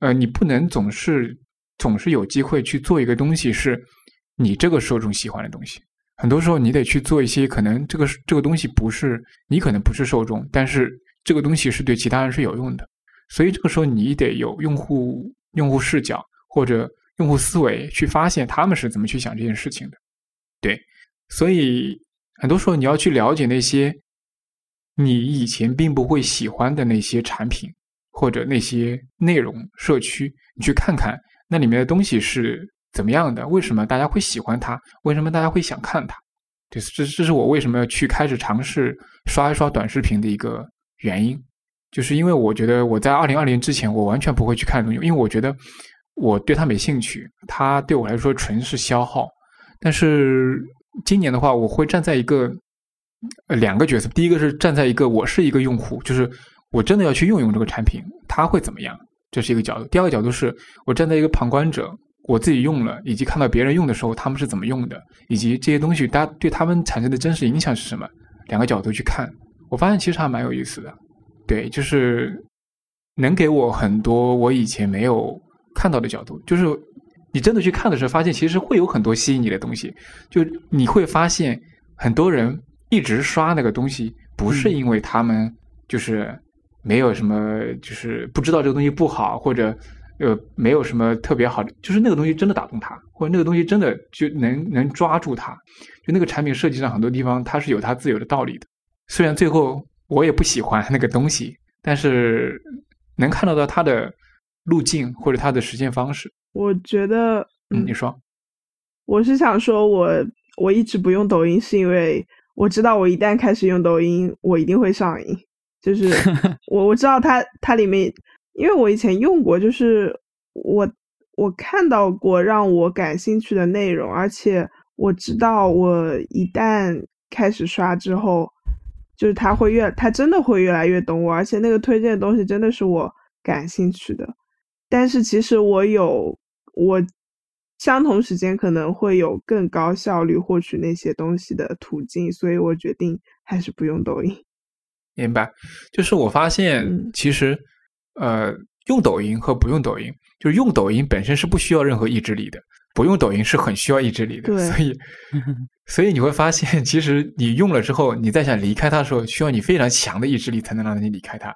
呃，你不能总是总是有机会去做一个东西是你这个受众喜欢的东西。很多时候，你得去做一些可能这个这个东西不是你可能不是受众，但是这个东西是对其他人是有用的。所以这个时候，你得有用户用户视角或者用户思维去发现他们是怎么去想这件事情的。对，所以很多时候你要去了解那些你以前并不会喜欢的那些产品或者那些内容社区，你去看看那里面的东西是怎么样的，为什么大家会喜欢它，为什么大家会想看它。对，这这是我为什么要去开始尝试刷一刷短视频的一个原因，就是因为我觉得我在二零二零之前，我完全不会去看东西，因为我觉得我对它没兴趣，它对我来说纯是消耗。但是今年的话，我会站在一个两个角色，第一个是站在一个我是一个用户，就是我真的要去用用这个产品，它会怎么样，这是一个角度。第二个角度是我站在一个旁观者。我自己用了，以及看到别人用的时候，他们是怎么用的，以及这些东西大家对他们产生的真实影响是什么，两个角度去看，我发现其实还蛮有意思的。对，就是能给我很多我以前没有看到的角度。就是你真的去看的时候，发现其实会有很多吸引你的东西。就你会发现，很多人一直刷那个东西，不是因为他们就是没有什么，就是不知道这个东西不好，或者。呃，没有什么特别好的，就是那个东西真的打动他，或者那个东西真的就能能抓住他，就那个产品设计上很多地方它是有它自有的道理的。虽然最后我也不喜欢那个东西，但是能看得到它的路径或者它的实现方式。我觉得，嗯，你说，我是想说，我我一直不用抖音，是因为我知道我一旦开始用抖音，我一定会上瘾。就是 [LAUGHS] 我我知道它它里面，因为我以前用过，就是我我看到过让我感兴趣的内容，而且我知道我一旦开始刷之后，就是他会越他真的会越来越懂我，而且那个推荐的东西真的是我感兴趣的。但是其实我有我相同时间可能会有更高效率获取那些东西的途径，所以我决定还是不用抖音。明白，就是我发现其实呃，用抖音和不用抖音，就是用抖音本身是不需要任何意志力的，不用抖音是很需要意志力的。所以 [LAUGHS] 所以你会发现，其实你用了之后，你再想离开它的时候，需要你非常强的意志力才能让你离开它，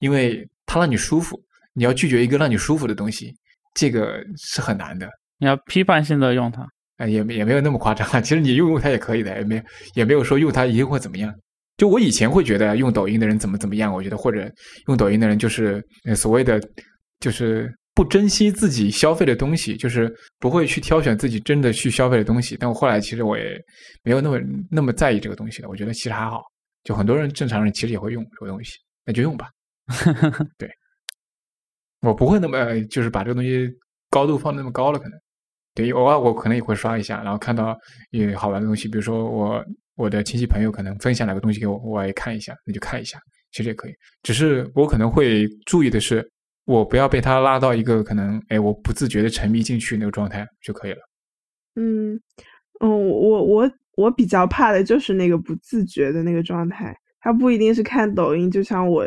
因为它让你舒服。你要拒绝一个让你舒服的东西，这个是很难的。你要批判性的用它，哎，也也没有那么夸张。其实你用用它也可以的，也没也没有说用它一定会怎么样。就我以前会觉得用抖音的人怎么怎么样，我觉得或者用抖音的人就是所谓的就是不珍惜自己消费的东西，就是不会去挑选自己真的去消费的东西。但我后来其实我也没有那么那么在意这个东西了。我觉得其实还好，就很多人正常人其实也会用这个东西，那就用吧。[LAUGHS] 对。我不会那么就是把这个东西高度放那么高了，可能对偶尔我可能也会刷一下，然后看到有好玩的东西，比如说我我的亲戚朋友可能分享哪个东西给我，我也看一下，那就看一下，其实也可以。只是我可能会注意的是，我不要被他拉到一个可能哎我不自觉的沉迷进去那个状态就可以了。嗯嗯，我我我比较怕的就是那个不自觉的那个状态，他不一定是看抖音，就像我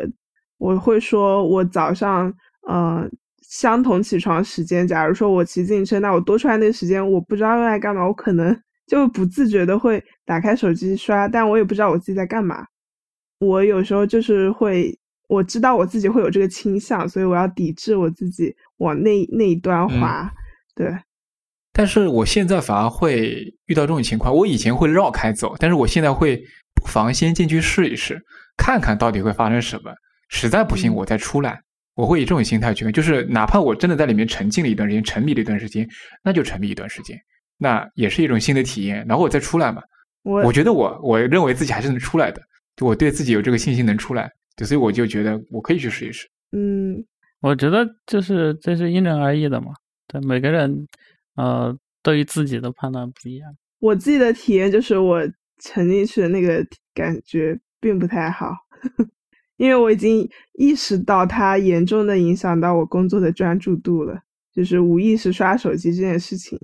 我会说我早上。呃，相同起床时间，假如说我骑自行车，那我多出来那个时间，我不知道用来干嘛，我可能就不自觉的会打开手机刷，但我也不知道我自己在干嘛。我有时候就是会，我知道我自己会有这个倾向，所以我要抵制我自己往那那一端滑。对，但是我现在反而会遇到这种情况，我以前会绕开走，但是我现在会不妨先进去试一试，看看到底会发生什么，实在不行我再出来。我会以这种心态去看，就是哪怕我真的在里面沉浸了一段时间，沉迷了一段时间，那就沉迷一段时间，那也是一种新的体验。然后我再出来嘛，我我觉得我我认为自己还是能出来的，就我对自己有这个信心能出来，就所以我就觉得我可以去试一试。嗯，我觉得就是这是因人而异的嘛，对每个人呃对于自己的判断不一样。我自己的体验就是我沉进去的那个感觉并不太好。[LAUGHS] 因为我已经意识到它严重的影响到我工作的专注度了，就是无意识刷手机这件事情。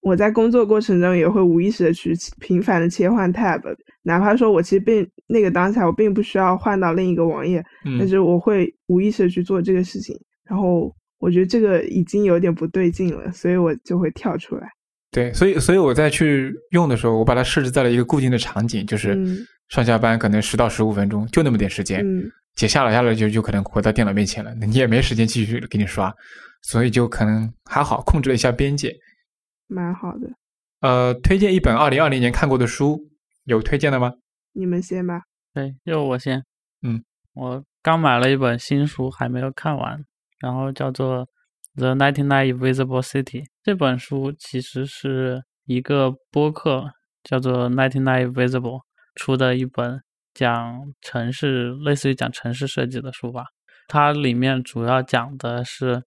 我在工作过程中也会无意识的去频繁的切换 tab，哪怕说我其实并那个当下我并不需要换到另一个网页，但是我会无意识的去做这个事情。然后我觉得这个已经有点不对劲了，所以我就会跳出来。对，所以所以我在去用的时候，我把它设置在了一个固定的场景，就是上下班可能十到十五分钟，就那么点时间，姐下了下来就就可能回到电脑面前了，你也没时间继续给你刷，所以就可能还好控制了一下边界，蛮好的。呃，推荐一本二零二零年看过的书，有推荐的吗？你们先吧。对，就我先。嗯，我刚买了一本新书，还没有看完，然后叫做。The Ninety Nine Invisible City 这本书其实是一个播客叫做 Ninety Nine Invisible 出的一本讲城市，类似于讲城市设计的书吧。它里面主要讲的是，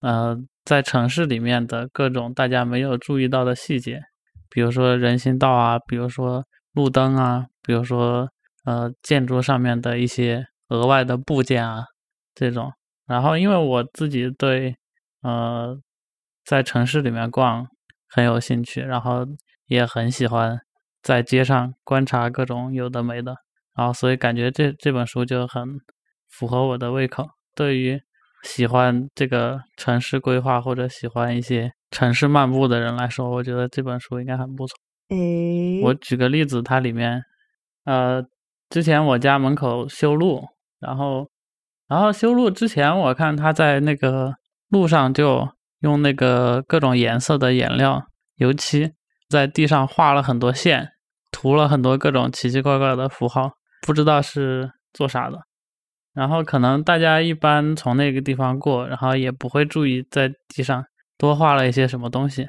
呃，在城市里面的各种大家没有注意到的细节，比如说人行道啊，比如说路灯啊，比如说呃建筑上面的一些额外的部件啊这种。然后因为我自己对呃，在城市里面逛很有兴趣，然后也很喜欢在街上观察各种有的没的，然后所以感觉这这本书就很符合我的胃口。对于喜欢这个城市规划或者喜欢一些城市漫步的人来说，我觉得这本书应该很不错。诶，我举个例子，它里面呃，之前我家门口修路，然后然后修路之前，我看他在那个。路上就用那个各种颜色的颜料、油漆，在地上画了很多线，涂了很多各种奇奇怪怪的符号，不知道是做啥的。然后可能大家一般从那个地方过，然后也不会注意在地上多画了一些什么东西。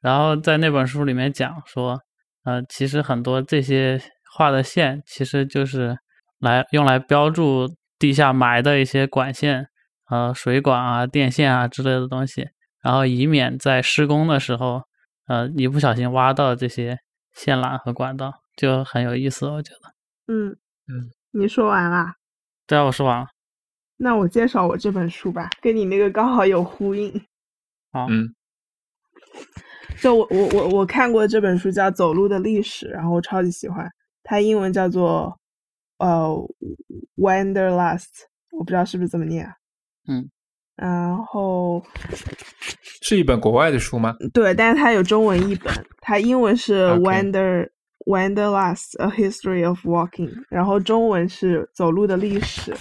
然后在那本书里面讲说，呃，其实很多这些画的线其实就是来用来标注地下埋的一些管线、呃水管啊、电线啊之类的东西，然后以免在施工的时候，呃一不小心挖到这些线缆和管道，就很有意思，我觉得。嗯嗯，你说完啦？对啊，我说完了。那我介绍我这本书吧，跟你那个刚好有呼应。好，嗯就我我我我看过这本书叫《走路的历史》，然后我超级喜欢，它英文叫做呃 Wanderlust，我不知道是不是这么念啊。嗯，然后是一本国外的书吗？对，但是它有中文译本，它英文是 Wander Wanderlust: A History of Walking，然后中文是走路的历史。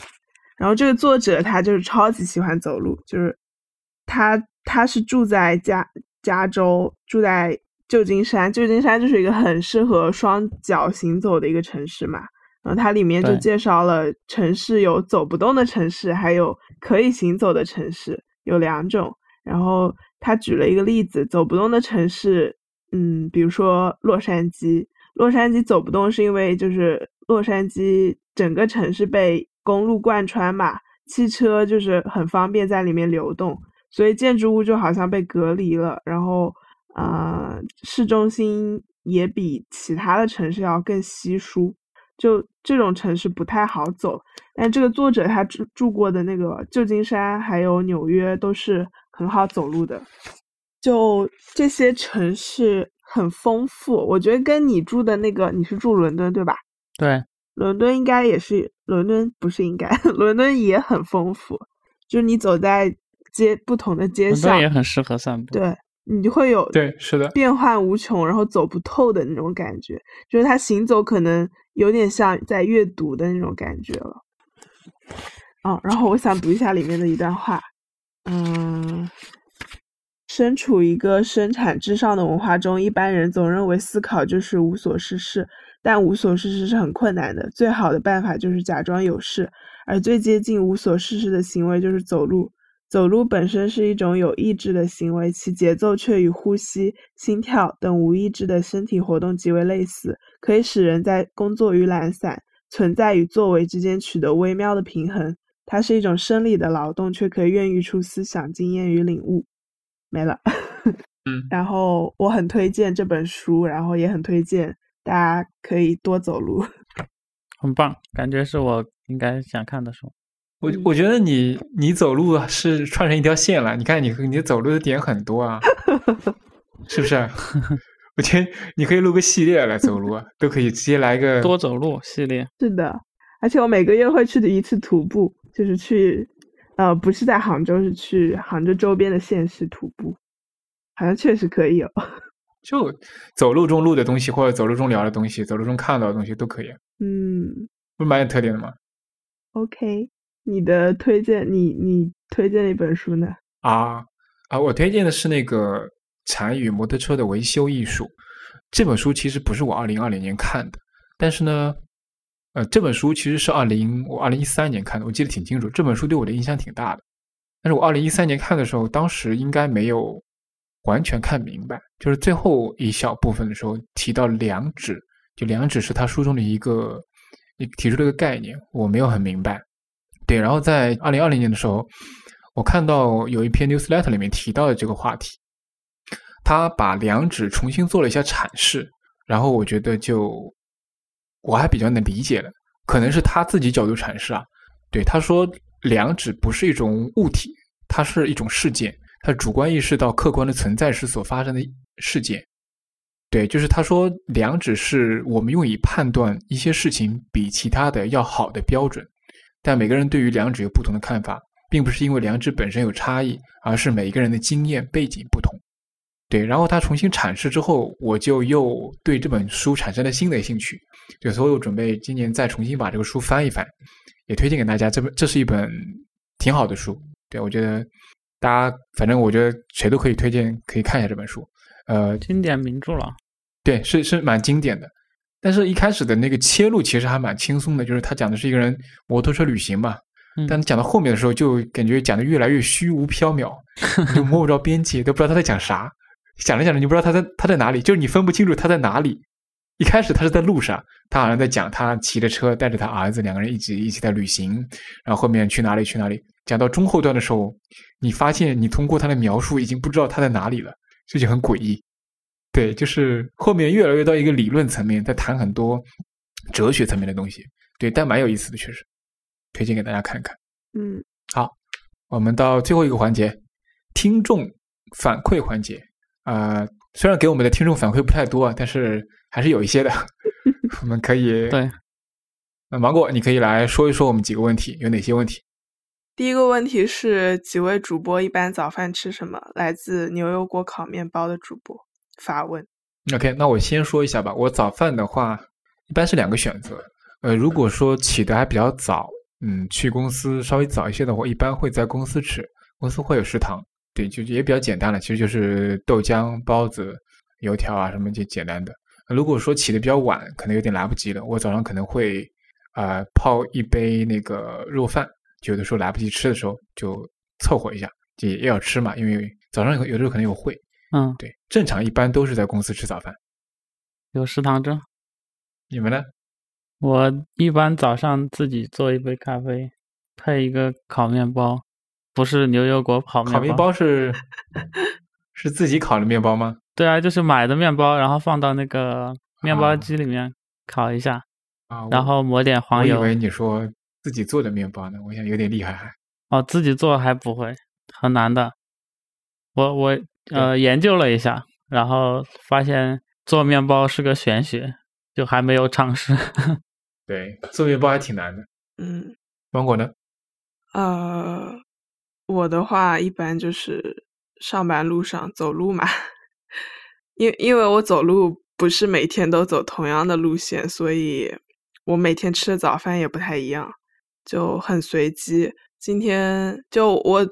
然后这个作者他就是超级喜欢走路，就是他他是住在加加州，住在旧金山，旧金山就是一个很适合双脚行走的一个城市嘛。然后它里面就介绍了城市有走不动的城市，还有可以行走的城市，有两种。然后他举了一个例子，走不动的城市，嗯，比如说洛杉矶，洛杉矶走不动是因为就是洛杉矶整个城市被公路贯穿嘛，汽车就是很方便在里面流动，所以建筑物就好像被隔离了。然后，呃，市中心也比其他的城市要更稀疏，就这种城市不太好走。但这个作者他住住过的那个旧金山还有纽约都是很好走路的，就这些城市很丰富。我觉得跟你住的那个，你是住伦敦对吧？对，伦敦应该也是，伦敦不是应该，[LAUGHS] 伦敦也很丰富。就是你走在街不同的街伦敦上，也很适合散步。对你就会有对，是的，变幻无穷，然后走不透的那种感觉。就是他行走可能有点像在阅读的那种感觉了。哦，然后我想读一下里面的一段话。嗯，身处一个生产至上的文化中，一般人总认为思考就是无所事事，但无所事事是很困难的。最好的办法就是假装有事，而最接近无所事事的行为就是走路。走路本身是一种有意志的行为，其节奏却与呼吸、心跳等无意志的身体活动极为类似，可以使人在工作与懒散、存在与作为之间取得微妙的平衡。它是一种生理的劳动，却可以孕育出思想、经验与领悟。没了。[LAUGHS] 嗯然后我很推荐这本书，然后也很推荐大家可以多走路。[LAUGHS] 很棒，感觉是我应该想看的书。我嗯我觉得你你走路是串成一条线了，你看你你走路的点很多啊，[LAUGHS] 是不是？我觉得你可以录个系列来走路啊，都可以直接来个多走路系列，是的，而且我每个月会去的一次徒步，就是去，呃，不是在杭州，是去杭州周边的县市徒步，好像确实可以哦。[LAUGHS] 就走路中录的东西，或者走路中聊的东西，走路中看到的东西都可以，嗯不蛮有特点的吗？，OK，你的推荐，你你推荐的一本书呢？啊啊！我推荐的是那个《禅与摩托车的维修艺术》这本书，其实不是我二零二零年看的，但是呢，呃，这本书其实是二零我二零一三年看的，我记得挺清楚。这本书对我的影响挺大的，但是我二零一三年看的时候，当时应该没有完全看明白，就是最后一小部分的时候提到两指，就两指是他书中的一个一提出的一个概念，我没有很明白。对，然后在二零二零年的时候，我看到有一篇 newsletter 里面提到的这个话题，他把两指重新做了一下阐释，然后我觉得就我还比较能理解了，可能是他自己角度阐释啊。对，他说两指不是一种物体，它是一种事件，它主观意识到客观的存在时所发生的事件。对，就是他说两指是我们用以判断一些事情比其他的要好的标准。但每个人对于两指有不同的看法，并不是因为两指本身有差异，而是每一个人的经验背景不同。对，然后他重新阐释之后，我就又对这本书产生了新的兴趣，就所以我准备今年再重新把这个书翻一翻，也推荐给大家。这本这是一本挺好的书，对我觉得大家反正我觉得谁都可以推荐，可以看一下这本书。呃，经典名著了。对，是是蛮经典的。但是，一开始的那个切入其实还蛮轻松的，就是他讲的是一个人摩托车旅行嘛，嗯但讲到后面的时候，就感觉讲的越来越虚无缥缈，[LAUGHS] 就摸不着边际，都不知道他在讲啥。讲着想着，你不知道他在他在哪里，就是你分不清楚他在哪里。一开始他是在路上，他好像在讲他骑着车带着他儿子两个人一起一起在旅行，然后后面去哪里去哪里。讲到中后段的时候，你发现你通过他的描述已经不知道他在哪里了，这就很诡异。对，就是后面越来越到一个理论层面，在谈很多哲学层面的东西。对，但蛮有意思的，确实，推荐给大家看看。嗯，好我们到最后一个环节，听众反馈环节。啊、虽然给我们的听众反馈不太多啊，但是还是有一些的。[LAUGHS] 我们可以对，那芒果，你可以来说一说我们几个问题，有哪些问题？第一个问题是几位主播一般早饭吃什么？来自牛油果烤面包的主播发问。OK，那我先说一下吧。我早饭的话，一般是两个选择。呃，如果说起得还比较早，嗯，去公司稍微早一些的话，一般会在公司吃，公司会有食堂，对，就也比较简单了，其实就是豆浆、包子、油条啊什么就简单的。如果说起的比较晚，可能有点来不及了，我早上可能会呃泡一杯那个肉饭，有的时候来不及吃的时候就凑合一下，就也要吃嘛，因为早上有有的时候可能有会。嗯，对，正常一般都是在公司吃早饭。有食堂证。你们呢？我一般早上自己做一杯咖啡，配一个烤面包，不是牛油果烤面烤面 [LAUGHS] 包是是自己烤的面包吗？对啊，就是买的面包，然后放到那个面包啊机里面烤一下，啊，我然后抹点黄油。我以为你说自己做的面包呢，我想有点厉害还。哦，自己做还不会，很难的。我我呃研究了一下，然后发现做面包是个玄学，就还没有尝试。[LAUGHS] 对，做面包还挺难的。嗯，芒果呢？呃，我的话一般就是上班路上走路嘛，[LAUGHS] 因因为我走路不是每天都走同样的路线，所以我每天吃的早饭也不太一样，就很随机。今天就我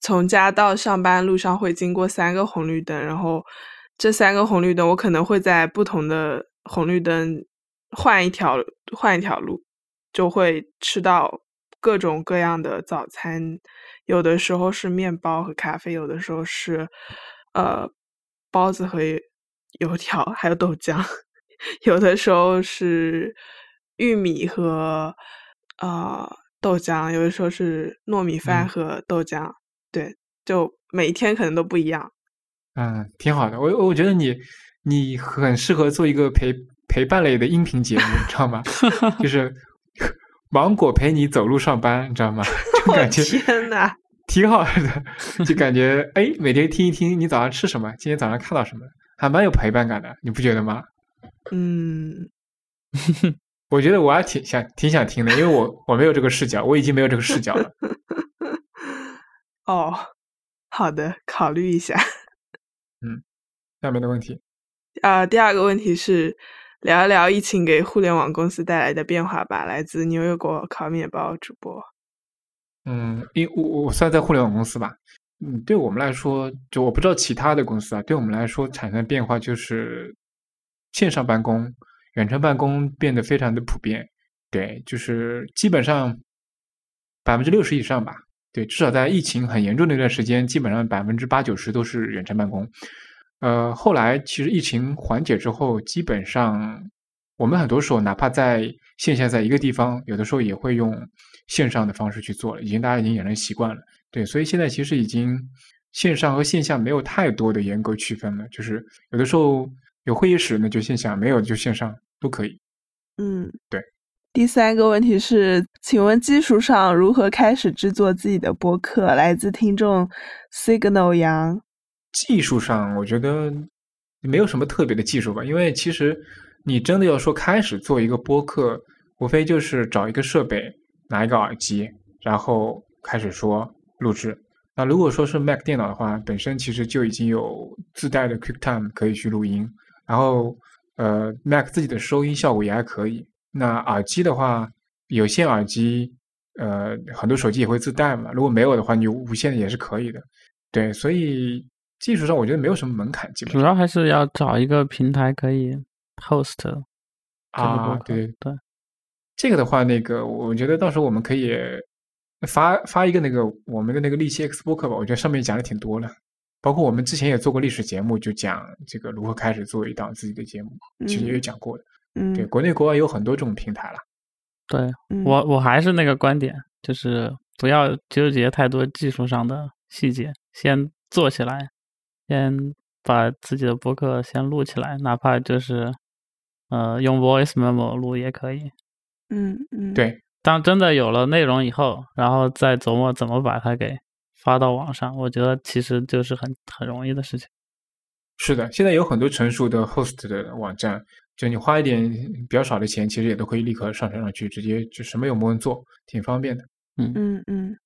从家到上班路上会经过三个红绿灯，然后这三个红绿灯我可能会在不同的红绿灯换一条换一条路，就会吃到各种各样的早餐，有的时候是面包和咖啡，有的时候是呃包子和油条，还有豆浆，[LAUGHS] 有的时候是玉米和呃豆浆，有的时候是糯米饭嗯和豆浆，对，就每一天可能都不一样。嗯，挺好的。我我觉得你你很适合做一个陪陪伴类的音频节目，你知道吗？就是芒果陪你走路上班，你知道吗？[LAUGHS] 就我感觉天呐！[LAUGHS] 挺好的，就感觉哎，每天听一听你早上吃什么，今天早上看到什么，还蛮有陪伴感的，你不觉得吗？嗯，[LAUGHS] 我觉得我还挺想挺想听的，因为我我没有这个视角，我已经没有这个视角了。哦，好的，考虑一下。嗯下面的问题，啊，第二个问题是聊一聊疫情给互联网公司带来的变化吧。来自牛油果烤面包主播。嗯，因我我算在互联网公司吧，嗯，对我们来说，就我不知道其他的公司啊，对我们来说产生的变化就是线上办公、远程办公变得非常的普遍，对，就是基本上百分之六十以上吧，对，至少在疫情很严重的那段时间，基本上百分之八九十都是远程办公。呃，后来其实疫情缓解之后，基本上我们很多时候哪怕在线下在一个地方，有的时候也会用线上的方式去做了，已经大家已经养成习惯了。对，所以现在其实已经线上和线下没有太多的严格区分了，就是有的时候有会议室那就线下，没有就线上都可以。嗯，对。第三个问题是，请问技术上如何开始制作自己的播客？来自听众 Signal 杨。技术上，我觉得没有什么特别的技术吧，因为其实你真的要说开始做一个播客，无非就是找一个设备，拿一个耳机，然后开始说录制。那如果说是 Mac 电脑的话，本身其实就已经有自带的 QuickTime 可以去录音，然后呃 Mac 自己的收音效果也还可以。那耳机的话，有线耳机，呃，很多手机也会自带嘛。如果没有的话，你无线也是可以的。对，所以技术上我觉得没有什么门槛，基本上主要还是要找一个平台可以 host 啊，客。对对，这个的话，那个我觉得到时候我们可以发发一个那个我们的那个历奇 X 播客吧，我觉得上面讲的挺多了。包括我们之前也做过历史节目，就讲这个如何开始做一档自己的节目，其实也有讲过的。嗯，对，国内国外有很多这种平台了。对嗯我我还是那个观点，就是不要纠结太多技术上的细节，先做起来，先把自己的博客先录起来，哪怕就是呃用 voice memo 录也可以。嗯嗯，对，当真的有了内容以后，然后再琢磨怎么把它给发到网上，我觉得其实就是很很容易的事情。是的，现在有很多成熟的 host 的网站，就你花一点比较少的钱，其实也都可以立刻上传上去，直接就什么也不用做，挺方便的。嗯嗯，嗯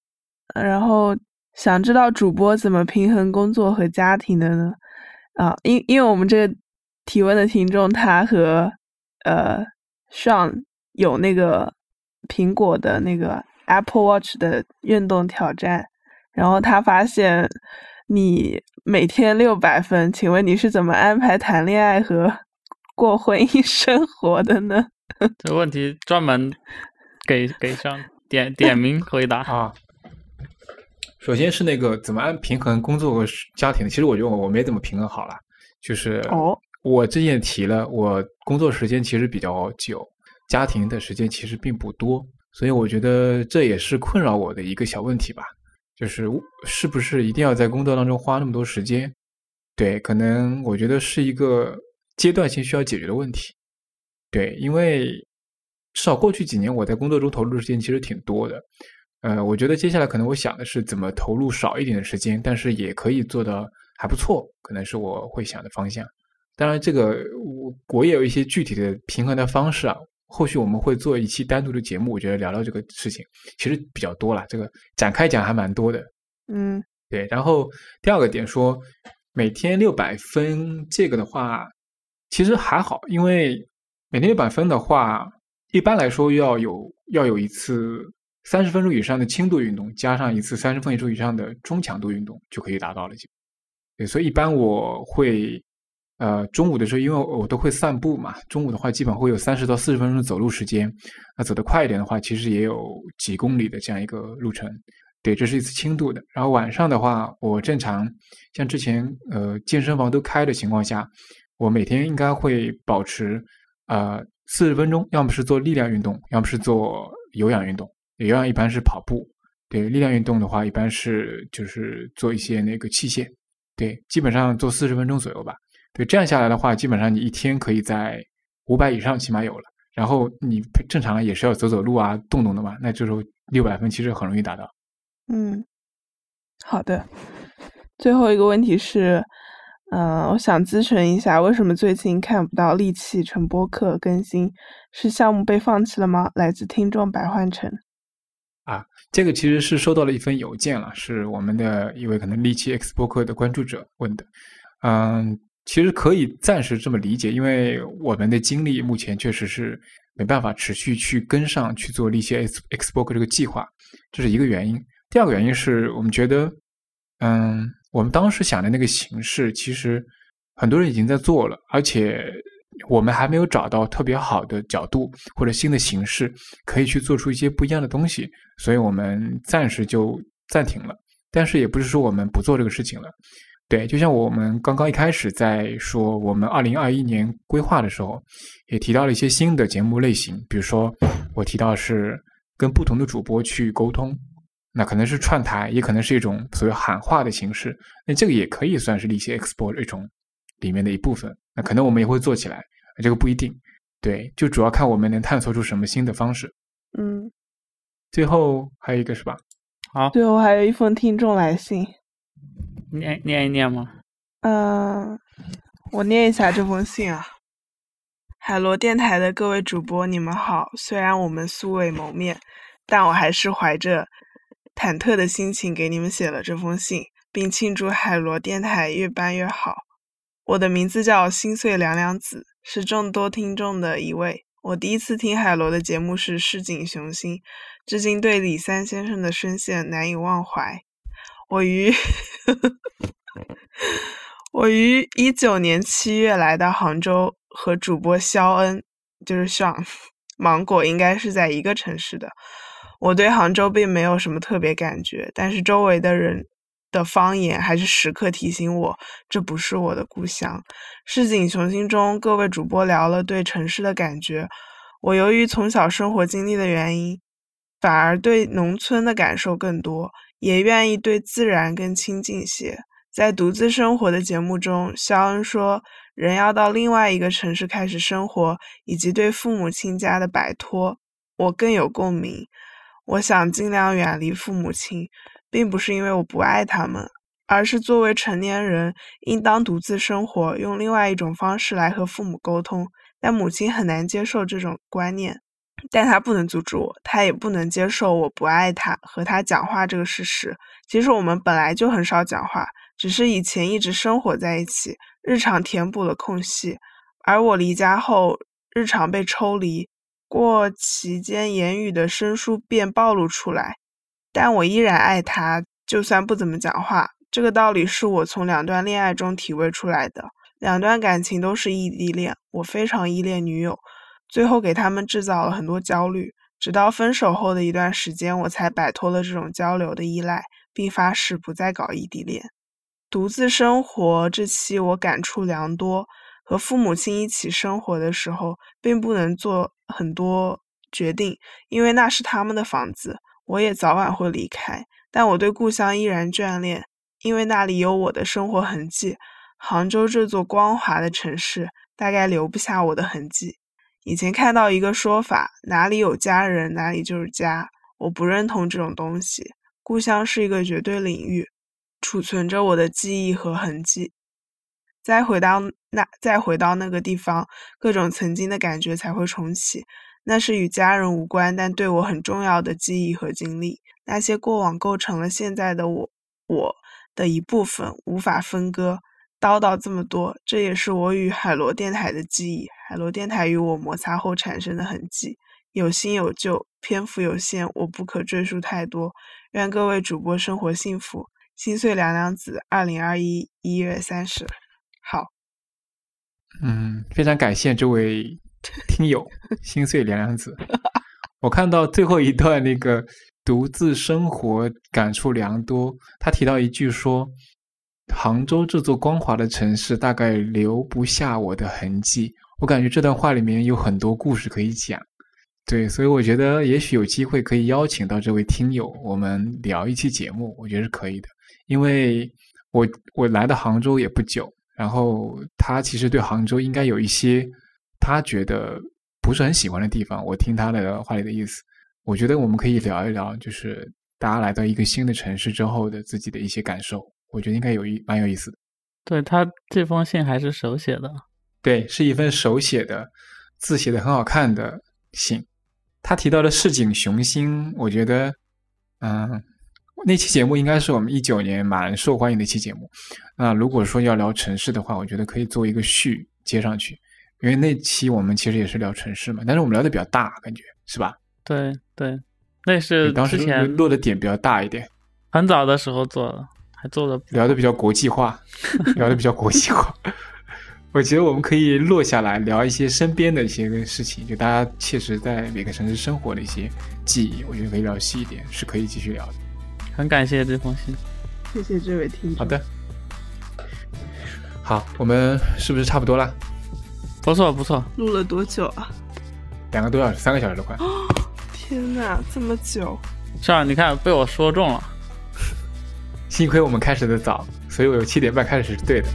然后想知道主播怎么平衡工作和家庭的呢？啊，因因为我们这个提问的听众他和呃 Sean 有那个苹果的那个 Apple Watch 的运动挑战，然后他发现你每天六百分，请问你是怎么安排谈恋爱和过婚姻 [LAUGHS] 生活的呢？这个问题专门给给上点点名回答。啊，首先是那个怎么按平衡工作和家庭，其实我觉得我我没怎么平衡好了，就是哦，我之前也提了，我工作时间其实比较久，家庭的时间其实并不多，所以我觉得这也是困扰我的一个小问题吧，就是是不是一定要在工作当中花那么多时间？对，可能我觉得是一个阶段性需要解决的问题。对，因为至少过去几年我在工作中投入的时间其实挺多的，呃，我觉得接下来可能我想的是怎么投入少一点的时间，但是也可以做到还不错，可能是我会想的方向。当然，这个我我也有一些具体的平衡的方式啊。后续我们会做一期单独的节目，我觉得聊聊这个事情，其实比较多了，这个展开讲还蛮多的。嗯对，然后第二个点说每天六百分，这个的话其实还好，因为每天六百分的话，一般来说要有要有一次三十分钟以上的轻度运动，加上一次三十分钟以上的中强度运动就可以达到了。对，所以一般我会呃中午的时候，因为我都会散步嘛，中午的话基本会有三十到四十分钟的走路时间，那走得快一点的话，其实也有几公里的这样一个路程。对，这是一次轻度的。然后晚上的话，我正常像之前呃健身房都开的情况下，我每天应该会保持呃四十分钟，要么是做力量运动，要么是做有氧运动。有氧一般是跑步，对，力量运动的话一般是就是做一些那个器械，对，基本上做四十分钟左右吧。对，这样下来的话，基本上你一天可以在五百以上起码有了。然后你正常也是要走走路啊，动动的嘛，那这时候六百分其实很容易达到。嗯，好的。最后一个问题是，嗯、我想咨询一下，为什么最近看不到利器成播客更新？是项目被放弃了吗？来自听众白换成。啊这个其实是收到了一封邮件了，是我们的一位可能利奇 X 播客的关注者问的。嗯，其实可以暂时这么理解，因为我们的精力目前确实是没办法持续去跟上去做利奇 X X 播客这个计划，这是一个原因。第二个原因是我们觉得，嗯，我们当时想的那个形式，其实很多人已经在做了，而且我们还没有找到特别好的角度或者新的形式，可以去做出一些不一样的东西，所以我们暂时就暂停了。但是也不是说我们不做这个事情了，对，就像我们刚刚一开始在说我们二零二一年规划的时候，也提到了一些新的节目类型，比如说我提到是跟不同的主播去沟通。那可能是串台，也可能是一种所谓喊话的形式。那这个也可以算是利息 Expo 一种里面的一部分。那可能我们也会做起来，这个不一定。对，就主要看我们能探索出什么新的方式。嗯，最后还有一个是吧？好，最后还有一封听众来信。念念一念吗？嗯，我念一下这封信啊。海螺电台的各位主播，你们好。虽然我们素未谋面，但我还是怀着忐忑的心情给你们写了这封信，并庆祝海螺电台越办越好。我的名字叫心碎凉凉子，是众多听众的一位。我第一次听海螺的节目是市井雄心，至今对李三先生的声线难以忘怀。我于我于一九年七月来到杭州，和主播肖恩，就是上芒果应该是在一个城市的。我对杭州并没有什么特别感觉，但是周围的人的方言还是时刻提醒我，这不是我的故乡。市井雄心中，各位主播聊了对城市的感觉，我由于从小生活经历的原因，反而对农村的感受更多，也愿意对自然更亲近些。在独自生活的节目中，肖恩说：“人要到另外一个城市开始生活，以及对父母亲家的摆脱。”我更有共鸣。我想尽量远离父母亲，并不是因为我不爱他们，而是作为成年人，应当独自生活，用另外一种方式来和父母沟通。但母亲很难接受这种观念，但她不能阻止我，她也不能接受我不爱她和她讲话这个事实。其实我们本来就很少讲话。只是以前一直生活在一起，日常填补了空隙，而我离家后，日常被抽离，过期间言语的生疏便暴露出来。但我依然爱他，就算不怎么讲话。这个道理是我从两段恋爱中体味出来的。两段感情都是异地恋，我非常依恋女友，最后给他们制造了很多焦虑。直到分手后的一段时间，我才摆脱了这种交流的依赖，并发誓不再搞异地恋。独自生活这期我感触良多。和父母亲一起生活的时候，并不能做很多决定，因为那是他们的房子，我也早晚会离开。但我对故乡依然眷恋，因为那里有我的生活痕迹。杭州这座光滑的城市，大概留不下我的痕迹。以前看到一个说法，哪里有家人，哪里就是家。我不认同这种东西。故乡是一个绝对领域。储存着我的记忆和痕迹，再回到那，再回到那个地方，各种曾经的感觉才会重启。那是与家人无关，但对我很重要的记忆和经历。那些过往构成了现在的我，我的一部分，无法分割。叨叨这么多，这也是我与海螺电台的记忆，海螺电台与我摩擦后产生的痕迹。有新有旧，篇幅有限，我不可赘述太多。愿各位主播生活幸福。心碎凉凉子，二零二一一月三十，好，嗯，非常感谢这位 [LAUGHS] 听友心碎凉凉子。我看到最后一段那个独自生活感触良多，他提到一句说：“杭州这座光华的城市，大概留不下我的痕迹。”我感觉这段话里面有很多故事可以讲。对，所以我觉得也许有机会可以邀请到这位听友，我们聊一期节目，我觉得是可以的。因为我我来到杭州也不久，然后他其实对杭州应该有一些他觉得不是很喜欢的地方。我听他的话里的意思，我觉得我们可以聊一聊，就是大家来到一个新的城市之后的自己的一些感受。我觉得应该有一蛮有意思的。对他这封信还是手写的，对，是一份手写的字写的很好看的信。他提到的市井雄心，我觉得，嗯。那期节目应该是我们一九年蛮受欢迎的一期节目。那如果说要聊城市的话，我觉得可以做一个序接上去，因为那期我们其实也是聊城市嘛，但是我们聊的比较大，感觉是吧？对对，那是当时落的点比较大一点。很早的时候做了，还做的聊的 [LAUGHS] 比较国际化，聊的比较国际化。我觉得我们可以落下来聊一些身边的一些事情，就大家切实在每个城市生活的一些记忆，我觉得可以聊细一点，是可以继续聊的。很感谢这封信，谢谢这位听众。好的，好，我们是不是差不多了？不错不错，录了多久啊？两个多小时，三个小时都快。天哪，这么久！是啊，你看被我说中了。[LAUGHS] 幸亏我们开始的早，所以我有七点半开始是对的。